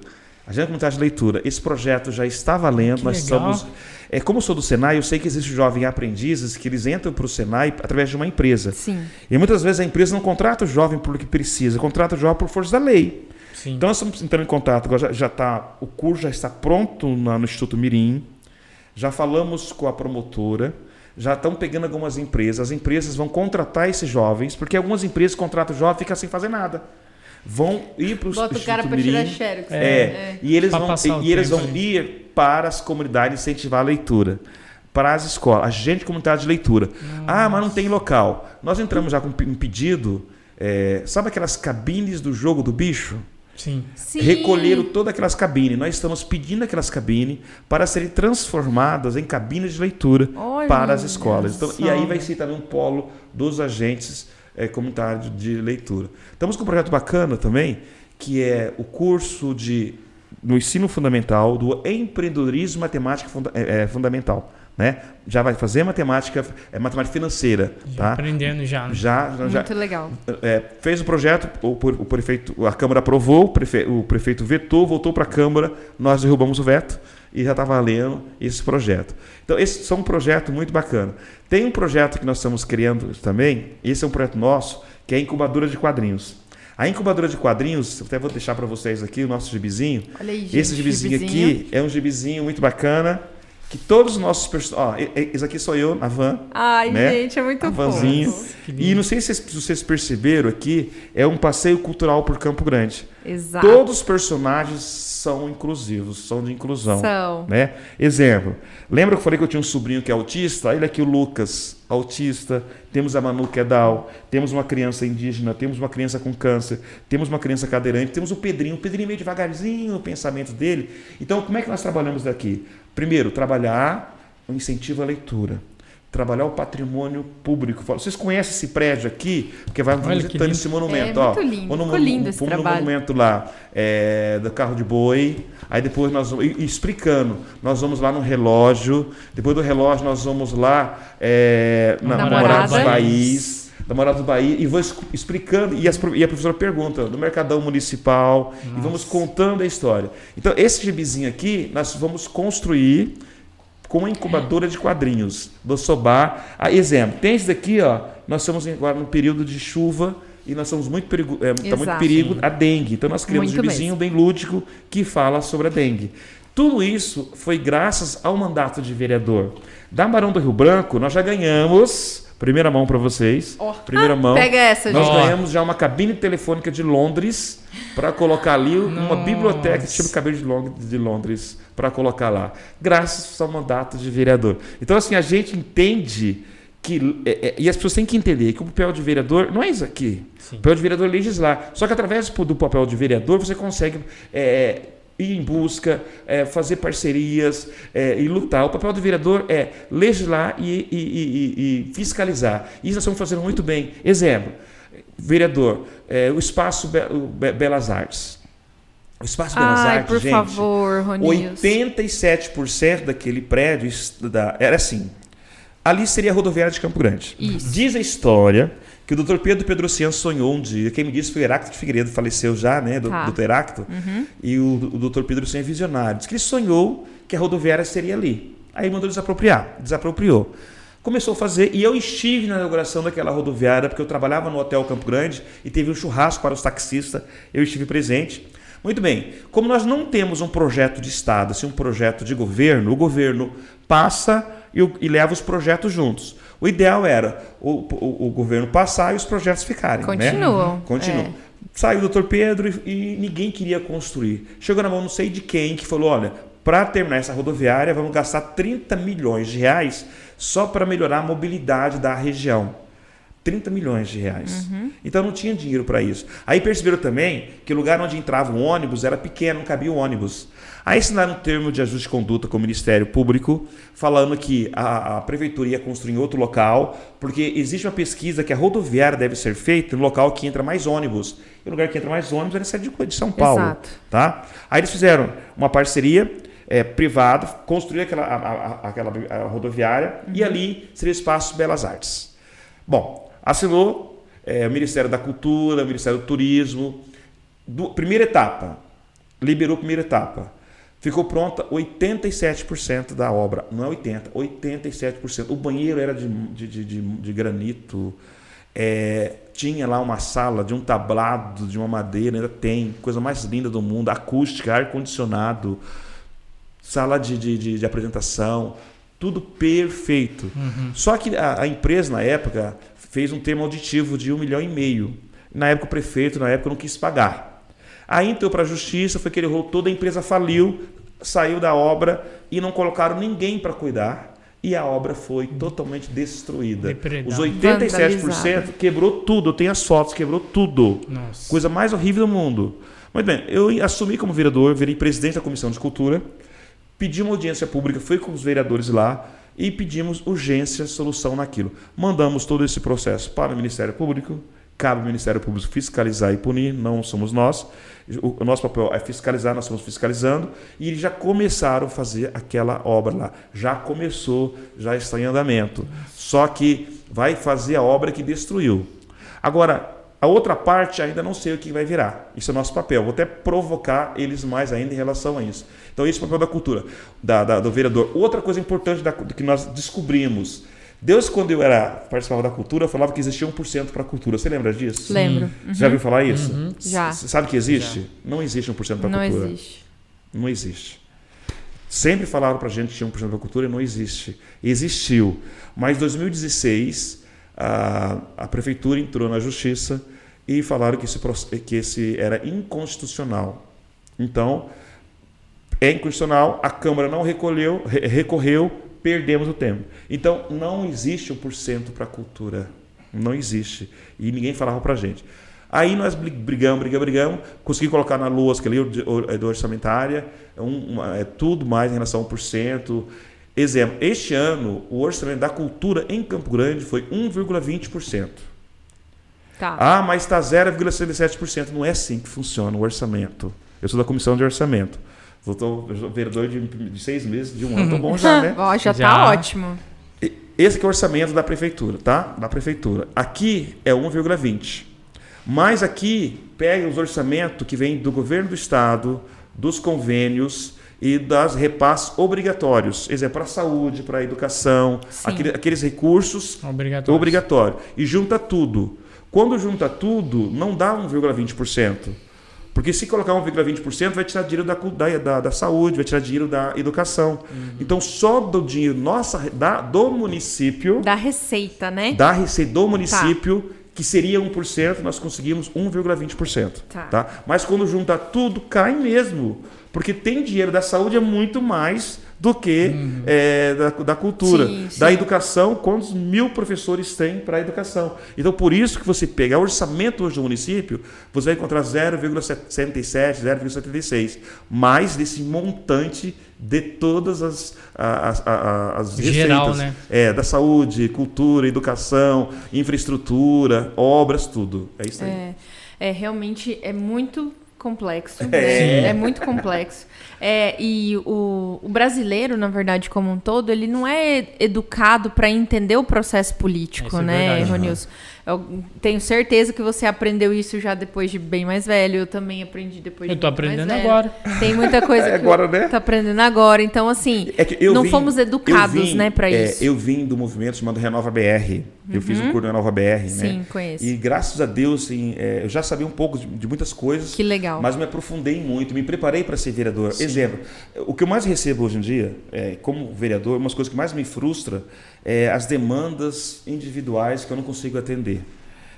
Agenda Comunitária de Leitura. Esse projeto já está valendo. Que nós legal. estamos. É, como eu sou do Senai, eu sei que existe jovem aprendizes que eles entram para o Senai através de uma empresa. Sim. E muitas vezes a empresa não contrata o jovem por o que precisa, contrata o jovem por força da lei. Sim. Então nós estamos entrando em contato. Agora já, já tá, o curso já está pronto no, no Instituto Mirim. Já falamos com a promotora já estão pegando algumas empresas. As empresas vão contratar esses jovens, porque algumas empresas contratam o jovem e fica sem fazer nada vão ir para o Bota o cara para tirar xerox. É, é. E eles vão, e, e eles vão ir para as comunidades incentivar a leitura. Para as escolas, a gente comunidade de leitura. Nossa. Ah, mas não tem local. Nós entramos já com um pedido. É, sabe aquelas cabines do jogo do bicho? Sim. Sim. Recolheram todas aquelas cabines. Nós estamos pedindo aquelas cabines para serem transformadas em cabines de leitura Olha para as escolas. Então, e aí vai ser também um polo dos agentes é, comunitário de leitura. Estamos com um projeto bacana também, que é o curso de no ensino fundamental do empreendedorismo matemática funda, é, é, fundamental. Né? Já vai fazer matemática, é matemática financeira. Já tá? Aprendendo já, né? já, já. Muito legal. É, fez o projeto, o, o, prefeito, a Câmara aprovou, o, prefe, o prefeito vetou, voltou para a Câmara, nós derrubamos o veto e já está valendo esse projeto. Então, esse é um projeto muito bacana. Tem um projeto que nós estamos criando também, esse é um projeto nosso, que é a incubadora de quadrinhos. A incubadora de quadrinhos, até vou deixar para vocês aqui o nosso gibizinho. Olha aí, gente, esse gibizinho, gibizinho, aqui é um gibizinho muito bacana que todos os nossos personagens. Ó, esse aqui sou eu na van. Ai, né? gente, é muito a vanzinho. E não sei se vocês perceberam aqui, é um passeio cultural por Campo Grande. Exato. Todos os personagens são inclusivos, são de inclusão. São. Né? Exemplo, lembra que eu falei que eu tinha um sobrinho que é autista? Ele aqui, o Lucas, autista. Temos a Manu, que é Down. Temos uma criança indígena. Temos uma criança com câncer. Temos uma criança cadeirante. Temos o Pedrinho. O Pedrinho meio devagarzinho o pensamento dele. Então, como é que nós trabalhamos daqui? Primeiro, trabalhar o incentivo à leitura. Trabalhar o patrimônio público. Vocês conhecem esse prédio aqui? Porque vai visitando esse monumento. É ó, muito lindo, ficou lindo esse trabalho. no monumento lá é, do carro de boi. Aí depois nós vamos... Explicando. Nós vamos lá no relógio. Depois do relógio nós vamos lá é, na Namorados País da do Bahia, e vou explicando, e, as, e, a professora pergunta, do Mercadão Municipal, Nossa. e vamos contando a história. Então, esse gibizinho aqui, nós vamos construir com a incubadora de quadrinhos do Sobá. Ah, exemplo, tem esse daqui, ó, nós estamos agora no período de chuva e nós somos muito perigo, é, tá muito perigo a dengue. Então nós criamos Muito um vizinho bem lúdico que fala sobre a dengue. Tudo isso foi graças ao mandato de vereador. Da Barão do Rio Branco, nós já ganhamos, primeira mão para vocês, Ó. primeira mão. Pega essa, Nós gente. Ó. ganhamos já uma cabine telefônica de Londres para colocar ali uma Nossa. biblioteca, tipo cabine de Londres, de Londres para colocar lá, graças ao mandato de vereador. Então assim a gente entende que é, é, e as pessoas têm que entender que o papel de vereador não é isso aqui. Sim. O papel de vereador é legislar. Só que através do papel de vereador você consegue é, ir em busca, é, fazer parcerias é, e lutar. O papel do vereador é legislar e, e- e- e- fiscalizar. Isso nós estamos fazendo muito bem. Exemplo, vereador, é, o Espaço Be- Be- Belas Artes. O Espaço Belas Ai, Artes, por gente, favor, Ronius. 87% daquele prédio estuda- era assim. Ali seria a rodoviária de Campo Grande. Isso. Diz a história que o Dr. Pedro Pedrocian sonhou um dia. Quem me disse foi o Heráclito de Figueiredo, faleceu já, né? Do, Tá. Dr. Heráclito. E o, o Dr. Pedrocian é visionário. Diz que ele sonhou que a rodoviária seria ali. Aí mandou desapropriar. Desapropriou. Começou a fazer, e eu estive na inauguração daquela rodoviária, porque eu trabalhava no Hotel Campo Grande e teve um churrasco para os taxistas, eu estive presente. Muito bem, como nós não temos um projeto de Estado, assim, um projeto de governo, o governo passa e, e leva os projetos juntos. O ideal era o, o- o governo passar e os projetos ficarem. né? Continuam. Continuam. É. Saiu o doutor Pedro e, e ninguém queria construir. Chegou na mão não sei de quem que falou: olha, para terminar essa rodoviária, vamos gastar 30 milhões de reais só para melhorar a mobilidade da região. 30 milhões de reais. Então não tinha dinheiro para isso. Aí perceberam também que o lugar onde entrava o ônibus era pequeno, não cabia o ônibus. Aí assinaram um termo de ajuste de conduta com o Ministério Público, falando que a, a prefeitura ia construir em outro local, porque existe uma pesquisa que a rodoviária deve ser feita no local que entra mais ônibus. E o lugar que entra mais ônibus era a cidade de São Paulo. Exato. Tá? Aí eles fizeram uma parceria é, privada, construíram aquela, a, a- aquela rodoviária e ali seria o espaço Belas Artes. Bom, assinou é, o Ministério da Cultura, o Ministério do Turismo. Do- primeira etapa, liberou a primeira etapa. Ficou pronta 87% da obra. Não é 80%, 87%. O banheiro era de, de, de, de- granito. É, tinha lá uma sala de um tablado, de uma madeira, ainda tem, coisa mais linda do mundo, acústica, ar-condicionado, sala de, de, de- apresentação, tudo perfeito. Só que a, a empresa, na época, fez um termo auditivo de um milhão e meio. Na época, o prefeito, na época, não quis pagar. Aí entrou para a justiça, foi que ele rolou, toda a empresa faliu, saiu da obra e não colocaram ninguém para cuidar. E a obra foi totalmente destruída. Depredada. Os 87% Vandalizada. quebrou tudo. Eu tenho as fotos, quebrou tudo. Nossa. Coisa mais horrível do mundo. Muito bem, eu assumi como vereador, virei presidente da Comissão de Cultura, pedi uma audiência pública, fui com os vereadores lá e pedimos urgência, solução naquilo. Mandamos todo esse processo para o Ministério Público, cabe ao Ministério Público fiscalizar e punir, não somos nós. O nosso papel é fiscalizar, nós estamos fiscalizando, e eles já começaram a fazer aquela obra lá. Já começou, já está em andamento. Só que vai fazer a obra que destruiu. Agora, a outra parte ainda não sei o que vai virar. Isso é nosso papel. Vou até provocar eles mais ainda em relação a isso. Então, esse é o papel da cultura, da, da- do vereador. Outra coisa importante da, que nós descobrimos. Deus, quando eu era participava da cultura, falava que existia 1% para a cultura. Você lembra disso? Lembro. Você já ouviu falar isso? Já. C- Sabe que existe? Não existe 1% para a Não cultura. existe. Não existe. Sempre falaram para a gente que tinha 1% da cultura e não existe. Existiu. Mas em 2016, a, a prefeitura entrou na justiça e falaram que esse, que esse era inconstitucional. Então, é inconstitucional, a Câmara não recolheu, re- recorreu, perdemos o tempo. Então, não existe 1% para a cultura. Não existe. E ninguém falava para a gente. Aí nós bri- brigamos, brigamos, brigamos, consegui colocar na LOAS, que ali é do orçamentária, é, um- uma- é tudo mais em relação a 1%. Exemplo, este ano, o orçamento da cultura em Campo Grande foi 1,20%. Tá. Ah, mas está 0,67%. Não é assim que funciona o orçamento. Eu sou da comissão de orçamento. Eu sou vereador de, de seis meses, de um ano. Tô bom já, né? Ó, já, Já. tá ótimo. Esse que é o orçamento da prefeitura, tá? Da prefeitura. Aqui é 1,20. Mas aqui pega os orçamentos que vêm do governo do estado, dos convênios e das repasses obrigatórios. Exemplo, para a saúde, para a educação, aquele- aqueles recursos Obrigatório. obrigatório. E junta tudo. Quando junta tudo, não dá 1,20%. Porque se colocar 1,20%, vai tirar dinheiro da, da, da, saúde, vai tirar dinheiro da educação. Então, só do dinheiro nossa, da, do município, Da receita, né? da receita do município, que seria 1%, nós conseguimos 1,20%. Tá. Tá. Mas quando junta tudo, cai mesmo. Porque tem dinheiro da saúde é muito mais do que é, da, da cultura. Sim, sim. Da educação, quantos mil professores tem para a educação? Então, por isso que você pegar o orçamento hoje do município, você vai encontrar 0,77, 0,76. Mais desse montante de todas as, as, as, as Geral, receitas. né? É, da saúde, cultura, educação, infraestrutura, obras, tudo. É isso aí. É, é, realmente é muito complexo. É. né? É muito complexo. É, e o, o brasileiro, na verdade, como um todo, ele não é educado para entender o processo político, Isso é né, verdade. Ronilson? Eu tenho certeza que você aprendeu isso já depois de bem mais velho. Eu também aprendi depois Eu de tô muito mais aprendendo velho. agora. Tem muita coisa (laughs) É que agora, eu né? tô aprendendo agora. Então, assim, É que eu não vim- fomos educados, eu vim, né, para é, isso. Eu vim do movimento chamado Renova BR. Eu fiz um curso do Renova BR, né? Uhum. Sim, conheço. E graças a Deus, assim, é, eu já sabia um pouco de, de muitas coisas. Que legal. Mas me aprofundei muito, me preparei para ser vereador. Exemplo, o que eu mais recebo hoje em dia, é, como vereador, umas coisas que mais me frustra é as demandas individuais que eu não consigo atender.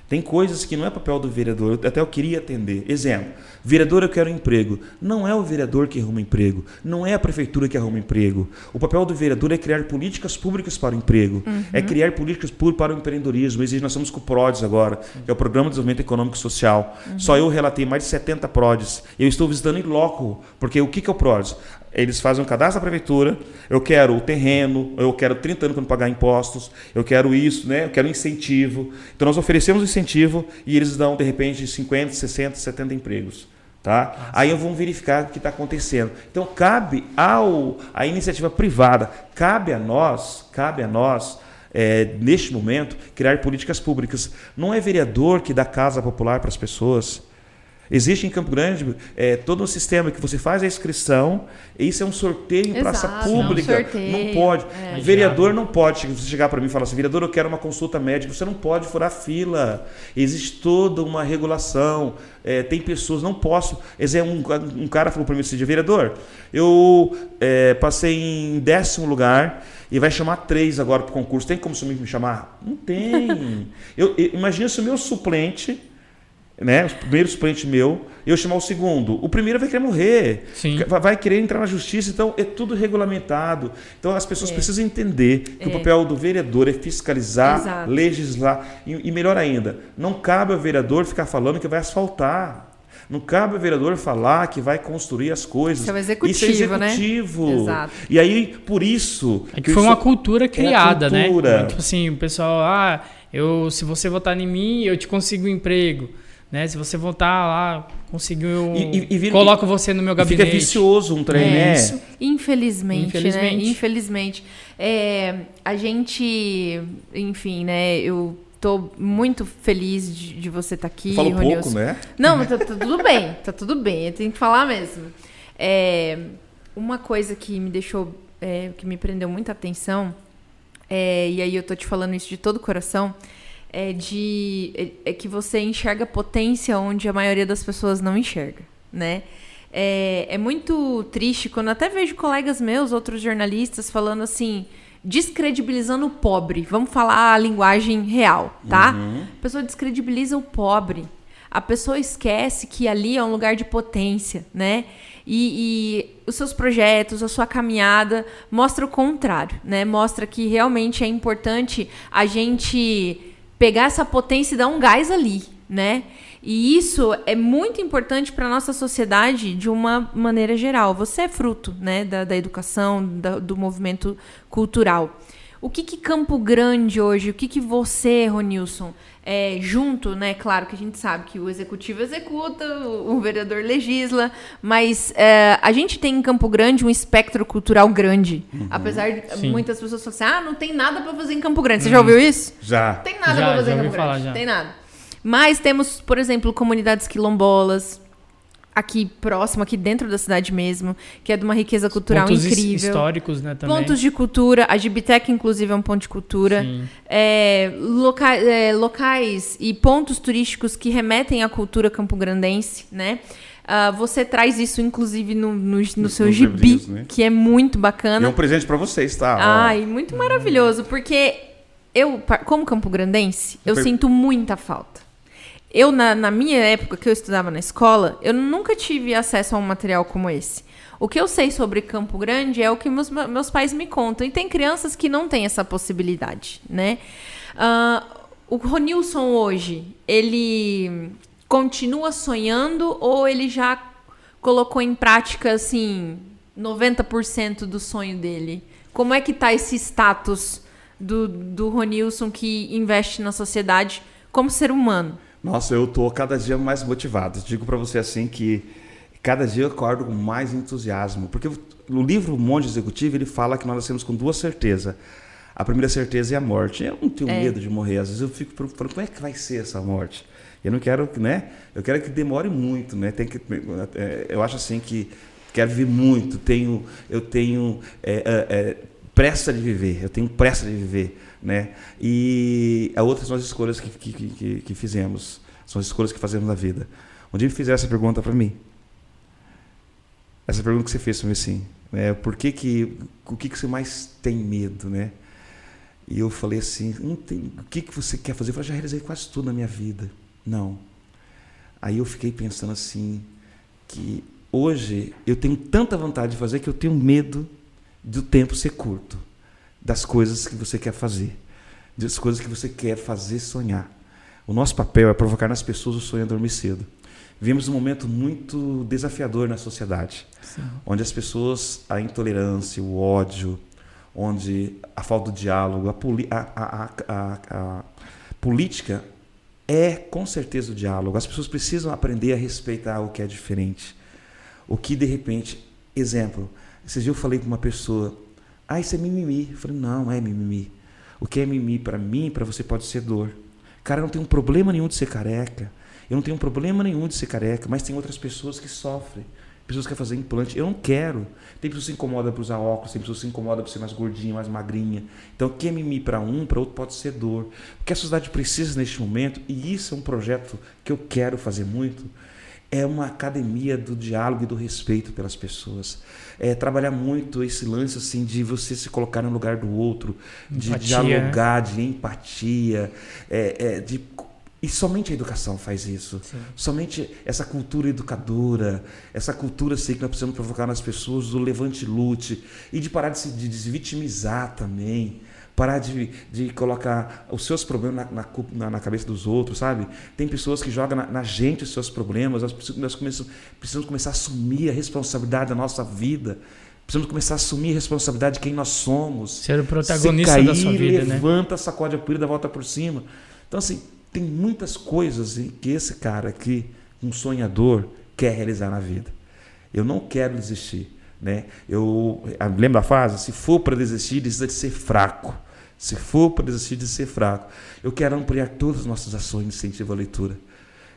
Tem coisas que não é papel do vereador, eu- até eu queria atender. Exemplo, vereador eu quero um emprego. Não é o vereador que arruma emprego, não é a prefeitura que arruma emprego. O papel do vereador é criar políticas públicas para o emprego, é criar políticas públicas para o empreendedorismo. Nós estamos com o PRODES agora, que é o Programa de Desenvolvimento Econômico e Social. Só eu relatei mais de 70 PRODES. Eu estou visitando em loco, porque o que que é o PRODES? Eles fazem um cadastro da prefeitura, eu quero o terreno, eu quero 30 anos para não pagar impostos, eu quero isso, né? eu quero incentivo. Então nós oferecemos incentivo e eles dão, de repente, 50, 60, 70 empregos. Tá? Aí vamos verificar o que está acontecendo. Então cabe ao a iniciativa privada, cabe a nós, cabe a nós, é, neste momento, criar políticas públicas. Não é vereador que dá casa popular para as pessoas. Existe em Campo Grande é, todo um sistema que você faz a inscrição, e isso é um sorteio em praça Exato, é pública. sorteio, não pode. é. Vereador não pode você chegar para mim e falar assim: vereador, eu quero uma consulta médica. Você não pode furar fila. Existe toda uma regulação. É, tem pessoas, não posso. Exemplo, um, um cara falou para mim esse dia: vereador, eu é, passei em décimo lugar. E vai chamar três agora para o concurso. Tem como o senhor me chamar? Não tem. eu, eu- imagina se o meu suplente né? O primeiro suplente meu, eu chamar o segundo. O primeiro vai querer morrer. Sim. Vai- querer entrar na justiça. Então, é tudo regulamentado. Então, as pessoas É. precisam entender que o É. papel do vereador é fiscalizar, Exato. legislar. E, e melhor ainda, não cabe ao vereador ficar falando que vai asfaltar. Não cabe ao vereador falar que vai construir as coisas. Isso é o executivo, Isso é né? executivo. Exato. E aí, por isso. É que foi uma cultura criada, cultura. né? Tipo assim, o pessoal, ah, eu, se você votar em mim, eu te consigo um emprego. Né? Se você votar lá, conseguiu. E- e- e coloco você no meu E fica gabinete. vicioso um trem, É, né? isso. Infelizmente, Infelizmente. né? Infelizmente. É, a gente, enfim, né? Eu tô muito feliz de, de você estar aqui, Fala um pouco, né? Não, mas tá, tá tudo bem, tá tudo bem, eu tenho que falar mesmo. É, uma coisa que me deixou, é, que me prendeu muita atenção, é, e aí eu tô te falando isso de todo o coração, é de é, é que você enxerga potência onde a maioria das pessoas não enxerga, né? É, é muito triste quando até vejo colegas meus, outros jornalistas, falando assim, descredibilizando o pobre. Vamos falar a linguagem real, tá? A pessoa descredibiliza o pobre. A pessoa esquece que ali é um lugar de potência, né? E, e os seus projetos, a sua caminhada mostra o contrário, né? Mostra que realmente é importante a gente pegar essa potência e dar um gás ali, né? E isso é muito importante para nossa sociedade de uma maneira geral. Você é fruto, né, da, da educação, da- do movimento cultural. O que, que Campo Grande hoje, o que, que você, Ronilson, é, junto, né? Claro que a gente sabe que o executivo executa, o, o vereador legisla, mas é, a gente tem em Campo Grande um espectro cultural grande. Apesar de Sim. muitas pessoas falarem assim, ah, não tem nada para fazer em Campo Grande. Você já ouviu isso? Já. Tem nada pra fazer já em Campo falar, Grande. já. Tem nada. Mas temos, por exemplo, comunidades quilombolas. Aqui próximo, aqui dentro da cidade mesmo, que é de uma riqueza cultural Pontos incrível. históricos, né, também. Pontos de cultura, a Gibitec, inclusive, é um ponto de cultura. Sim. É, loca- é, locais e pontos turísticos que remetem à cultura campograndense, né? Ah, você traz isso, inclusive, no, no, no seu nos gibi, né? que é muito E é bacana. um presente pra vocês, tá? Ai, muito maravilhoso, porque eu, como campograndense, eu Per- sinto muita falta. Eu, na, na minha época que eu estudava na escola, eu nunca tive acesso a um material como esse. O que eu sei sobre Campo Grande é o que meus, meus pais me contam. E tem crianças que não têm essa possibilidade, né? Ah, o Ronilson hoje, ele continua sonhando ou ele já colocou em prática, assim, 90% do sonho dele? Como é que tá esse status do, do Ronilson que investe na sociedade como ser humano? Nossa, eu tô cada dia mais motivado. Digo pra você assim que cada dia eu acordo com mais entusiasmo, porque no livro Monge Executivo ele fala que nós nascemos com duas certezas. A primeira certeza é a morte. Eu não tenho É. medo de morrer. Às vezes eu fico falando, como é que vai ser essa morte? Eu não quero, né? Eu quero que demore muito, né? Tem que, é, eu acho assim que quero viver muito. Tenho, eu tenho é, é, é, pressa de viver. Eu tenho pressa de viver, né? E a outra são as escolhas que, que, que, que fizemos. São as escolhas que fazemos na vida. Um dia me fizeram essa pergunta para mim. Essa pergunta que você fez para mim assim, né? Por que que o que que você mais tem medo, né? E eu falei assim, não tem, o que que você quer fazer? Eu falei, já realizei quase tudo na minha vida. Não. Aí eu fiquei pensando assim, que hoje eu tenho tanta vontade de fazer que eu tenho medo do tempo ser curto, das coisas que você quer fazer, das coisas que você quer fazer sonhar. O nosso papel é provocar nas pessoas o sonho a dormir cedo. Vivemos um momento muito desafiador na sociedade, Sim. onde as pessoas, a intolerância, o ódio, onde a falta de diálogo, a, a- a- a- política é com certeza o diálogo. As pessoas precisam aprender a respeitar o que é diferente. O que de repente, exemplo, esses dias eu falei com uma pessoa, ah, isso é mimimi. Eu falei, não, é mimimi. O que é mimimi para mim, para você pode ser dor. Cara, eu não tenho um problema nenhum de ser careca. Eu não tenho um problema nenhum de ser careca, mas tem outras pessoas que sofrem. Pessoas que querem fazer implante. Eu não quero. Tem pessoas que se incomodam por usar óculos, tem pessoas que se incomodam por ser mais gordinha, mais magrinha. Então, o que é mimimi para um, para outro pode ser dor. O que a sociedade precisa neste momento, e isso é um projeto que eu quero fazer muito, é uma academia do diálogo e do respeito pelas pessoas. É trabalhar muito esse lance assim de você se colocar no lugar do outro, de Empatia, dialogar, de empatia, é, é, de e somente a educação faz isso. Sim. Somente essa cultura educadora, essa cultura assim, que nós precisamos provocar nas pessoas do levante e lute e de parar de se de desvitimizar também. Parar de, de colocar os seus problemas na, na, na- cabeça dos outros, sabe? Tem pessoas que jogam na, na gente os seus problemas. Nós precisamos, nós começamos, precisamos começar a assumir a responsabilidade da nossa vida. Precisamos começar a assumir a responsabilidade de quem nós somos. Ser o protagonista Se cair, da sua vida, né? levanta, sacode a poeira e dá a volta por cima. Então, assim, tem muitas coisas que esse cara aqui, um sonhador, quer realizar na vida. Eu não quero desistir. Né? Eu ah, lembra da frase? Se for para desistir, desista de ser fraco. Se for para desistir de ser fraco. Eu quero ampliar todas as nossas ações de incentivo à leitura.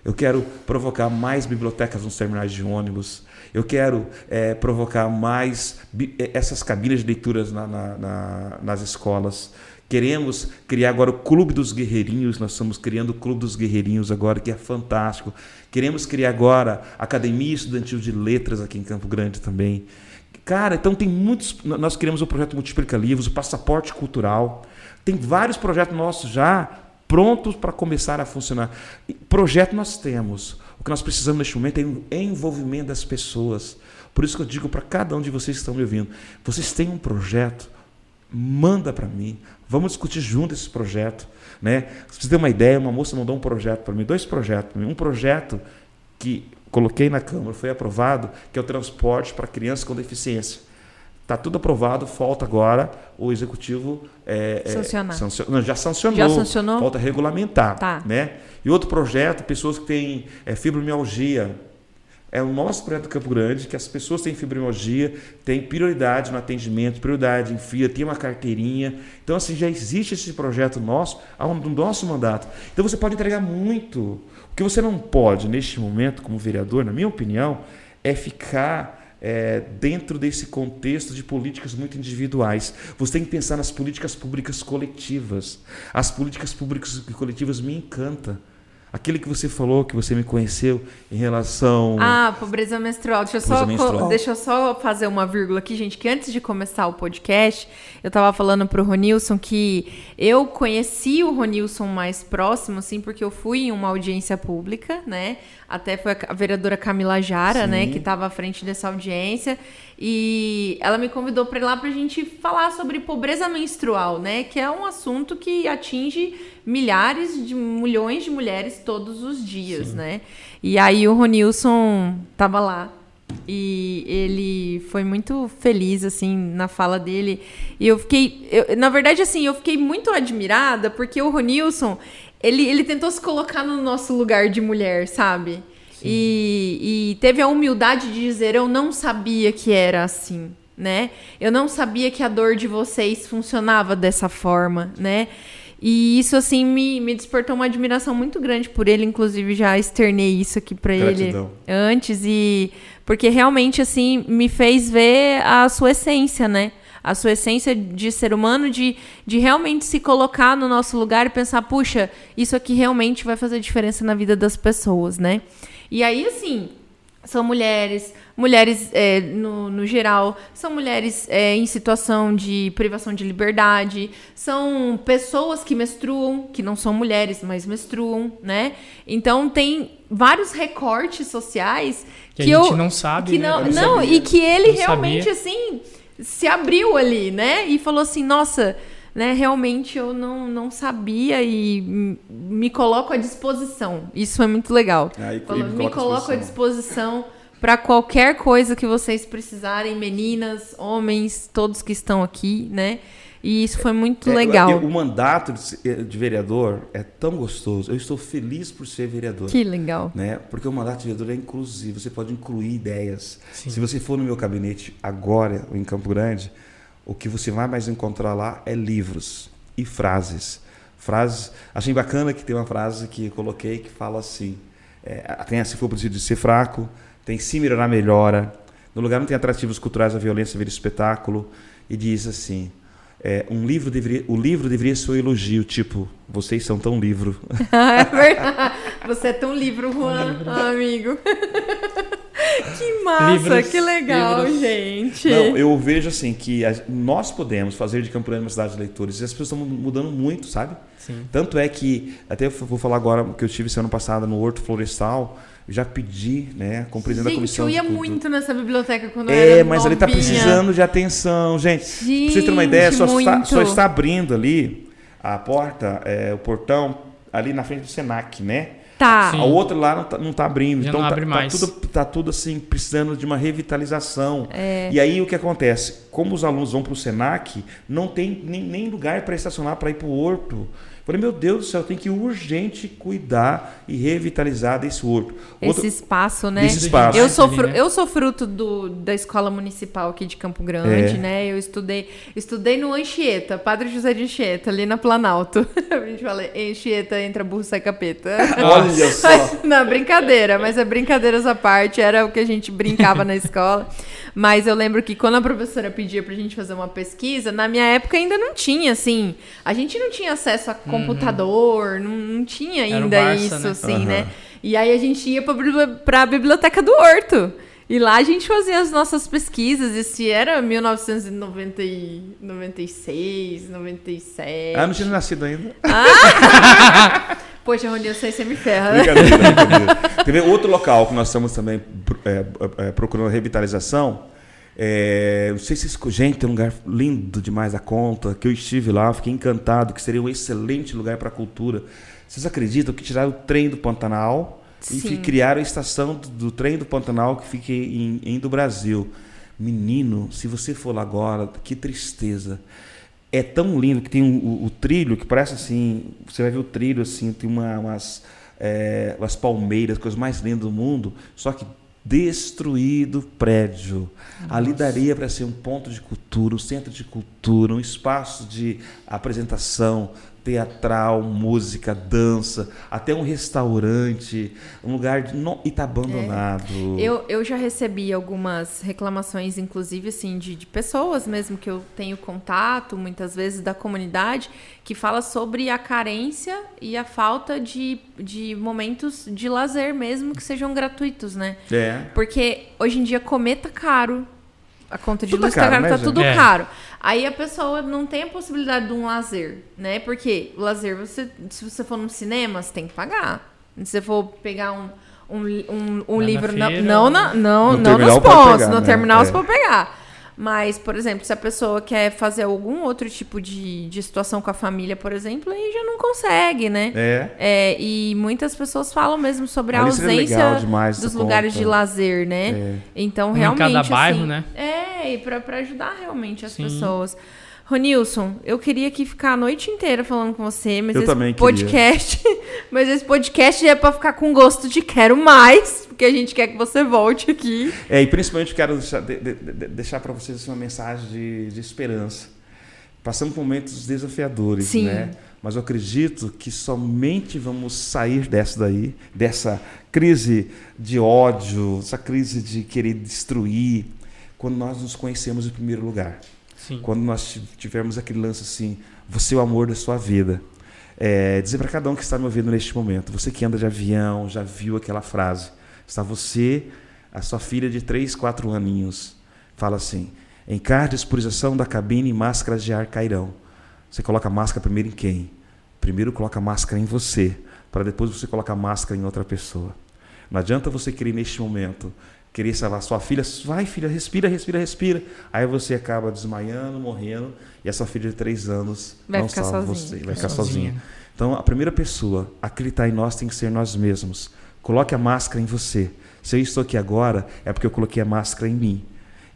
Eu quero provocar mais bibliotecas nos terminais de ônibus. Eu quero eh, provocar mais eh, essas cabines de leituras na- na- na- nas escolas. Queremos criar agora o Clube dos Guerreirinhos. Nós estamos criando o Clube dos Guerreirinhos agora, que é fantástico. Queremos criar agora a Academia Estudantil de Letras aqui em Campo Grande também. Cara, então tem muitos. Nós criamos o projeto Multiplica Livros, o Passaporte Cultural. Tem vários projetos nossos já prontos para começar a funcionar. Projeto nós temos. O que nós precisamos neste momento é o envolvimento das pessoas. Por isso que eu digo para cada um de vocês que estão me ouvindo: vocês têm um projeto, manda para mim. Vamos discutir junto esse projeto. Né? Se você ter uma ideia, uma moça mandou um projeto para mim, dois projetos para mim. Um projeto que coloquei na Câmara, foi aprovado, que é o transporte para crianças com deficiência. Está tudo aprovado, falta agora o executivo é, é, Sancionar. sancio- não, já sancionou. Já sancionou? Falta regulamentar. Tá. Né? E outro projeto, pessoas que têm é, fibromialgia, é o nosso projeto do Campo Grande, que as pessoas têm fibromialgia, têm prioridade no atendimento, prioridade em FIA, tem uma carteirinha. Então, assim, já existe esse projeto nosso no nosso mandato. Então, você pode entregar muito. O que você não pode, neste momento, como vereador, na minha opinião, é ficar é, dentro desse contexto de políticas muito individuais. Você tem que pensar nas políticas públicas coletivas. As políticas públicas coletivas me encantam. Aquele que você falou, que você me conheceu em relação. Ah, pobreza menstrual. Deixa eu, só, menstrual. Deixa eu só fazer uma vírgula aqui, gente, que antes de começar o podcast, eu estava falando pro Ronilson que eu conheci o Ronilson mais próximo, assim, porque eu fui em uma audiência pública, né? Até foi a vereadora Camila Jara, né, Sim. né, que estava à frente dessa audiência. E ela me convidou para ir lá para a gente falar sobre pobreza menstrual, né? Que é um assunto que atinge milhares de milhões de mulheres todos os dias, Sim. né? E aí o Ronilson tava lá e ele foi muito feliz assim na fala dele. E eu fiquei, eu, na verdade assim, eu fiquei muito admirada porque o Ronilson, ele ele tentou se colocar no nosso lugar de mulher, sabe? E, e teve a humildade de dizer: Eu não sabia que era assim, né? Eu não sabia que a dor de vocês funcionava dessa forma, né? E isso, assim, me, me despertou uma admiração muito grande por ele. Inclusive, já externei isso aqui para ele antes. e Porque realmente, assim, me fez ver a sua essência, né? A sua essência de ser humano, de, de realmente se colocar no nosso lugar e pensar, puxa, isso aqui realmente vai fazer diferença na vida das pessoas, né? E aí, assim, são mulheres, mulheres é, no, no geral, são mulheres é, em situação de privação de liberdade, são pessoas que menstruam, que não são mulheres, mas menstruam, né? Então tem vários recortes sociais que, que a gente eu, não sabe, que né? não, não, e que ele realmente sabia. assim se abriu ali, né? E falou assim, nossa, né, realmente eu não, não sabia e me coloco à disposição. Isso é muito legal. Aí, Falou, me, me coloco à disposição para qualquer coisa que vocês precisarem, meninas, homens, todos que estão aqui, né? E isso foi muito é, legal. o mandato de, eh, de, vereador é tão gostoso. Eu estou feliz por ser vereador. Que legal. Né? Porque o mandato de vereador é inclusivo. Você pode incluir ideias. Sim. Se você for no meu gabinete agora, em Campo Grande, o que você vai mais encontrar lá é livros e frases. Frases. Achei bacana que tem uma frase que eu coloquei que fala assim: é, tem se for preciso de ser fraco, tem se melhorar, melhora. No lugar não tem atrativos culturais, a violência vira espetáculo. E diz assim: é, um livro deveria, o livro deveria ser um elogio, tipo, vocês são tão livro. (laughs) é verdade. Você é tão livro, Juan, amigo. (laughs) que massa, livros, que legal, livros. gente. Não, eu vejo assim que a, nós podemos fazer de Campo Grande uma cidade de leitores e as pessoas estão mudando muito, sabe? Sim. Tanto é que, até eu vou falar agora que eu tive semana passada no Horto Florestal, já pedi, né, como presidente gente, da comissão. eu ia muito nessa biblioteca quando é, eu era É, mas ele está precisando de atenção, gente. gente pra você ter uma ideia, só está, só está abrindo ali a porta, é, o portão, ali na frente do Senac, né? Tá. Sim. A outra lá não tá, não tá abrindo. Já então não tá, abre tá mais. tudo, tá tudo assim, precisando de uma revitalização. É. E aí o que acontece? Como os alunos vão para o Senac, não tem nem, nem lugar para estacionar para ir para o Horto. Falei, meu Deus do céu, tem que urgente cuidar e revitalizar desse horto. Outro, esse espaço, né? Esse espaço. Eu sou, fru, eu sou fruto do, da escola municipal aqui de Campo Grande, é. né? Eu estudei, estudei no Anchieta, Padre José de Anchieta, ali na Planalto. (laughs) A gente fala, Anchieta entra burro, sai capeta. Olha (laughs) só! Não, brincadeira, mas é brincadeiras à parte, era o que a gente brincava na escola. Mas eu lembro que quando a professora pedia pra gente fazer uma pesquisa, na minha época ainda não tinha, assim. A gente não tinha acesso a computador, uhum. não, não, tinha ainda Barça, isso, né? assim, uhum. né? E aí a gente ia pra, pra biblioteca do Horto. E lá a gente fazia as nossas pesquisas. Esse era 1996, 97. Ah, não tinha nascido ainda. Ah! (laughs) Poxa, Rony, eu sei você me ferra. Né? Brincadeira, brincadeira. outro local que nós estamos também é, é, procurando revitalização. É, não sei se gente tem um lugar lindo demais a conta, que eu estive lá, fiquei encantado, que seria um excelente lugar para a cultura. Vocês acreditam que tiraram o trem do Pantanal Sim. e criaram a estação do, do, trem do Pantanal que fica em, em do Brasil? Menino, se você for lá agora, que tristeza é tão lindo que tem o, o, o, trilho que parece assim, você vai ver o trilho assim, tem uma, umas, é, umas palmeiras, coisas mais lindas do mundo, só que destruído o prédio. Ali daria para ser um ponto de cultura, um centro de cultura, um espaço de apresentação teatral, música, dança, até um restaurante, um lugar de não e tá abandonado. É. Eu, eu já recebi algumas reclamações, inclusive assim, de, de pessoas mesmo que eu tenho contato, muitas vezes da comunidade, que fala sobre a carência e a falta de, de momentos de lazer mesmo que sejam gratuitos, né? É. Porque hoje em dia comer tá caro. A conta de Tudo luz tá tá caro, né, tá tudo É. caro. Aí a pessoa não tem a possibilidade de um lazer, né? Porque o lazer, você, se você for num cinema, você tem que pagar. Se você for pegar um, um, um, um na livro, não, feira, não, na- não, No não nos pode pontos, pegar, no né? terminal É. você pode pegar. Mas, por exemplo, se a pessoa quer fazer algum outro tipo de, de situação com a família, por exemplo, aí já não consegue, né? É. É, e muitas pessoas falam mesmo sobre a Ali seria ausência dos lugares conta. de lazer, né? É. Então, Um em realmente. cada bairro, assim, né? É, e pra, pra ajudar realmente as Sim. pessoas. Ronilson, eu queria aqui ficar a noite inteira falando com você, mas Eu esse também queria. podcast. (laughs) Mas esse podcast é pra ficar com gosto de quero mais, porque a gente quer que você volte aqui. É, e principalmente quero deixar, de- de- de- deixar para vocês assim, uma mensagem de, de esperança. Passamos por momentos desafiadores, Sim. né? Mas eu acredito que somente vamos sair dessa daí, dessa crise de ódio, essa crise de querer destruir, quando nós nos conhecemos em primeiro lugar. Sim. Quando nós ti- tivermos aquele lance assim, você é o amor da sua vida. É, dizer para cada um que está me ouvindo neste momento, você que anda de avião, já viu aquela frase. Está você, a sua filha de 3, 4 aninhos, fala assim: encarte a expurização da cabine e máscaras de ar cairão. Você coloca a máscara primeiro em quem? Primeiro coloca a máscara em você, para depois você colocar a máscara em outra pessoa. Não adianta você querer neste momento querer salvar sua filha, vai filha, respira, respira, respira. Aí você acaba desmaiando, morrendo, e essa filha de três anos Vai não ficar salva sozinha. você, vai ficar Sozinha. sozinha. Então, a primeira pessoa a acreditar em nós tem que ser nós mesmos. Coloque a máscara em você. Se eu estou aqui agora, é porque eu coloquei a máscara em mim.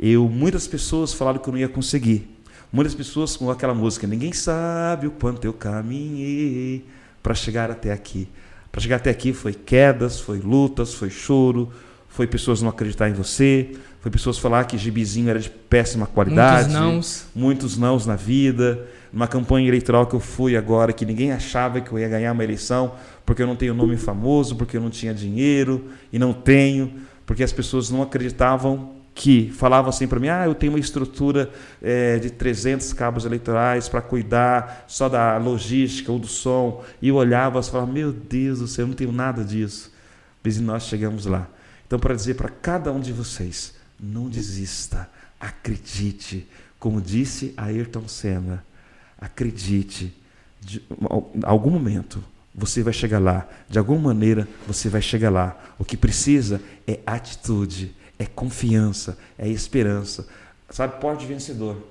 Eu, muitas pessoas falaram que eu não ia conseguir. Muitas pessoas com aquela música, ninguém sabe o quanto eu caminhei para chegar até aqui. Para chegar até aqui foi quedas, foi lutas, foi choro, foi pessoas não acreditar em você, foi pessoas falar que gibizinho era de péssima qualidade. Muitos nãos. Muitos nãos na vida. Numa campanha eleitoral que eu fui agora, que ninguém achava que eu ia ganhar uma eleição, porque eu não tenho nome famoso, porque eu não tinha dinheiro, e não tenho, porque as pessoas não acreditavam que falavam assim para mim, ah, eu tenho uma estrutura eh, de 300 cabos eleitorais para cuidar só da logística ou do som, e eu olhava e falava, meu Deus do céu, eu não tenho nada disso. Mas nós chegamos lá. Então, para dizer para cada um de vocês, não desista, acredite. Como disse Ayrton Senna, acredite. De em algum momento você vai chegar lá. De alguma maneira você vai chegar lá. O que precisa é atitude, é confiança, é esperança. Sabe, porte vencedor.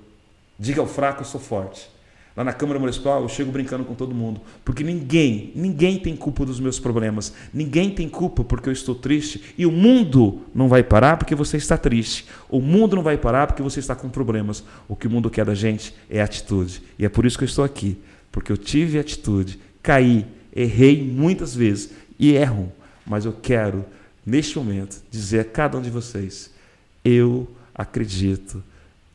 Diga ao fraco, eu sou forte. Lá na Câmara Municipal, eu chego brincando com todo mundo. Porque ninguém, ninguém tem culpa dos meus problemas. Ninguém tem culpa porque eu estou triste. E o mundo não vai parar porque você está triste. O mundo não vai parar porque você está com problemas. O que o mundo quer da gente é atitude. E é por isso que eu estou aqui. Porque eu tive atitude, caí, errei muitas vezes e erro. Mas eu quero, neste momento, dizer a cada um de vocês: eu acredito,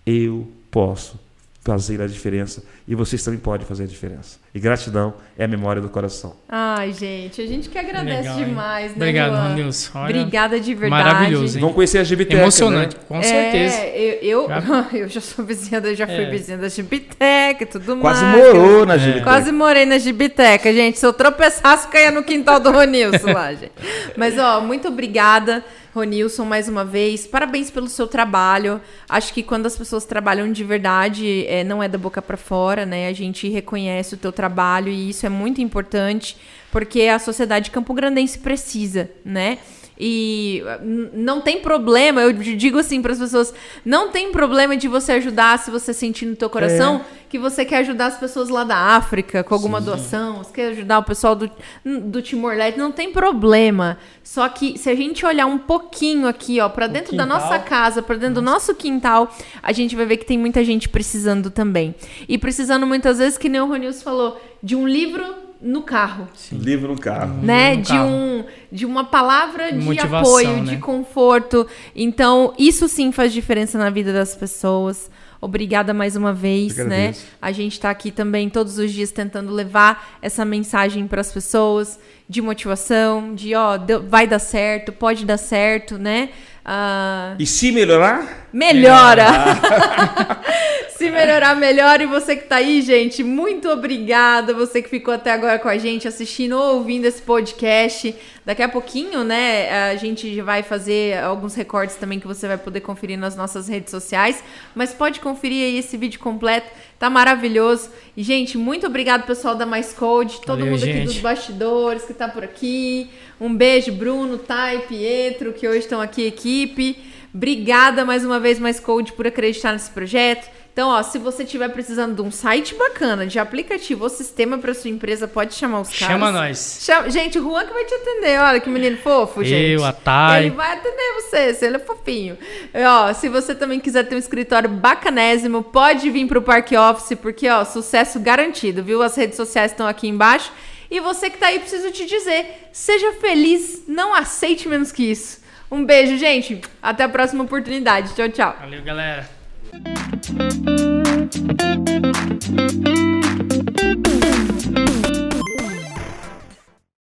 eu posso fazer a diferença e vocês também podem fazer a diferença. E gratidão é a memória do coração. Ai, gente, a gente que agradece Legal, hein? demais, né? Obrigado, Luan? Ronilson. Olha, Obrigada de verdade. Maravilhoso, hein? Vamos conhecer a Gibiteca, Emocionante, né? com certeza. É, eu, eu, Já- (laughs) eu já sou vizinha, da- já fui É. vizinha da Gibiteca e tudo Quase mais. morou na Gibiteca. Quase morei na Gibiteca, gente. Se eu tropeçasse, caía no quintal do Ronilson lá, gente. Mas, ó, muito obrigada, Ronilson, mais uma vez. Parabéns pelo seu trabalho. Acho que quando as pessoas trabalham de verdade, é, não é da boca pra fora, né? A gente reconhece o teu trabalho e isso é muito importante, porque a sociedade campograndense precisa, né? E n- não tem problema, eu digo assim para as pessoas, não tem problema de você ajudar se você sentir no teu coração que você quer ajudar as pessoas lá da África com alguma doação, você quer ajudar o pessoal do, do Timor-Leste, não tem problema. Só que se a gente olhar um pouquinho aqui, ó, para dentro da nossa casa, para dentro do nosso quintal, a gente vai ver que tem muita gente precisando também. E precisando muitas vezes, que nem o Ronilson falou, de um livro no carro. Sim. Livro no carro. Né? No de, carro. um, de uma palavra de Motivação, apoio, né? de conforto. Então, isso sim faz diferença na vida das pessoas. Obrigada mais uma vez, né? A gente tá aqui também todos os dias tentando levar essa mensagem para as pessoas de motivação, de ó, deu- vai dar certo, pode dar certo, né? Ah, E se melhorar? melhora! (laughs) Se melhorar, melhora. E você que tá aí, gente, muito obrigada. Você que ficou até agora com a gente, assistindo ou ouvindo esse podcast. Daqui a pouquinho, né, a gente vai fazer alguns recortes também que você vai poder conferir nas nossas redes sociais. Mas pode conferir aí esse vídeo completo. Tá maravilhoso. E, gente, muito obrigado, pessoal da Mais Code, todo Valeu, mundo aqui gente. dos bastidores que tá por aqui. Um beijo, Bruno, Thay, Pietro, que hoje estão aqui, equipe. Obrigada mais uma vez, Mais Code, por acreditar nesse projeto. Então, ó, se você estiver precisando de um site bacana, de aplicativo ou sistema para sua empresa, pode chamar os caras. Chama nós. Chama- Gente, o Juan que vai te atender. Olha que menino fofo, gente. Eu, a Thay. Ele vai atender você, se ele é fofinho. E, ó, se você também quiser ter um escritório bacanésimo, pode vir pro Parque Office, porque, ó, sucesso garantido, viu? As redes sociais estão aqui embaixo. E você que tá aí, preciso te dizer, seja feliz, não aceite menos que isso. Um beijo, gente. Até a próxima oportunidade. Tchau, tchau. Valeu, galera.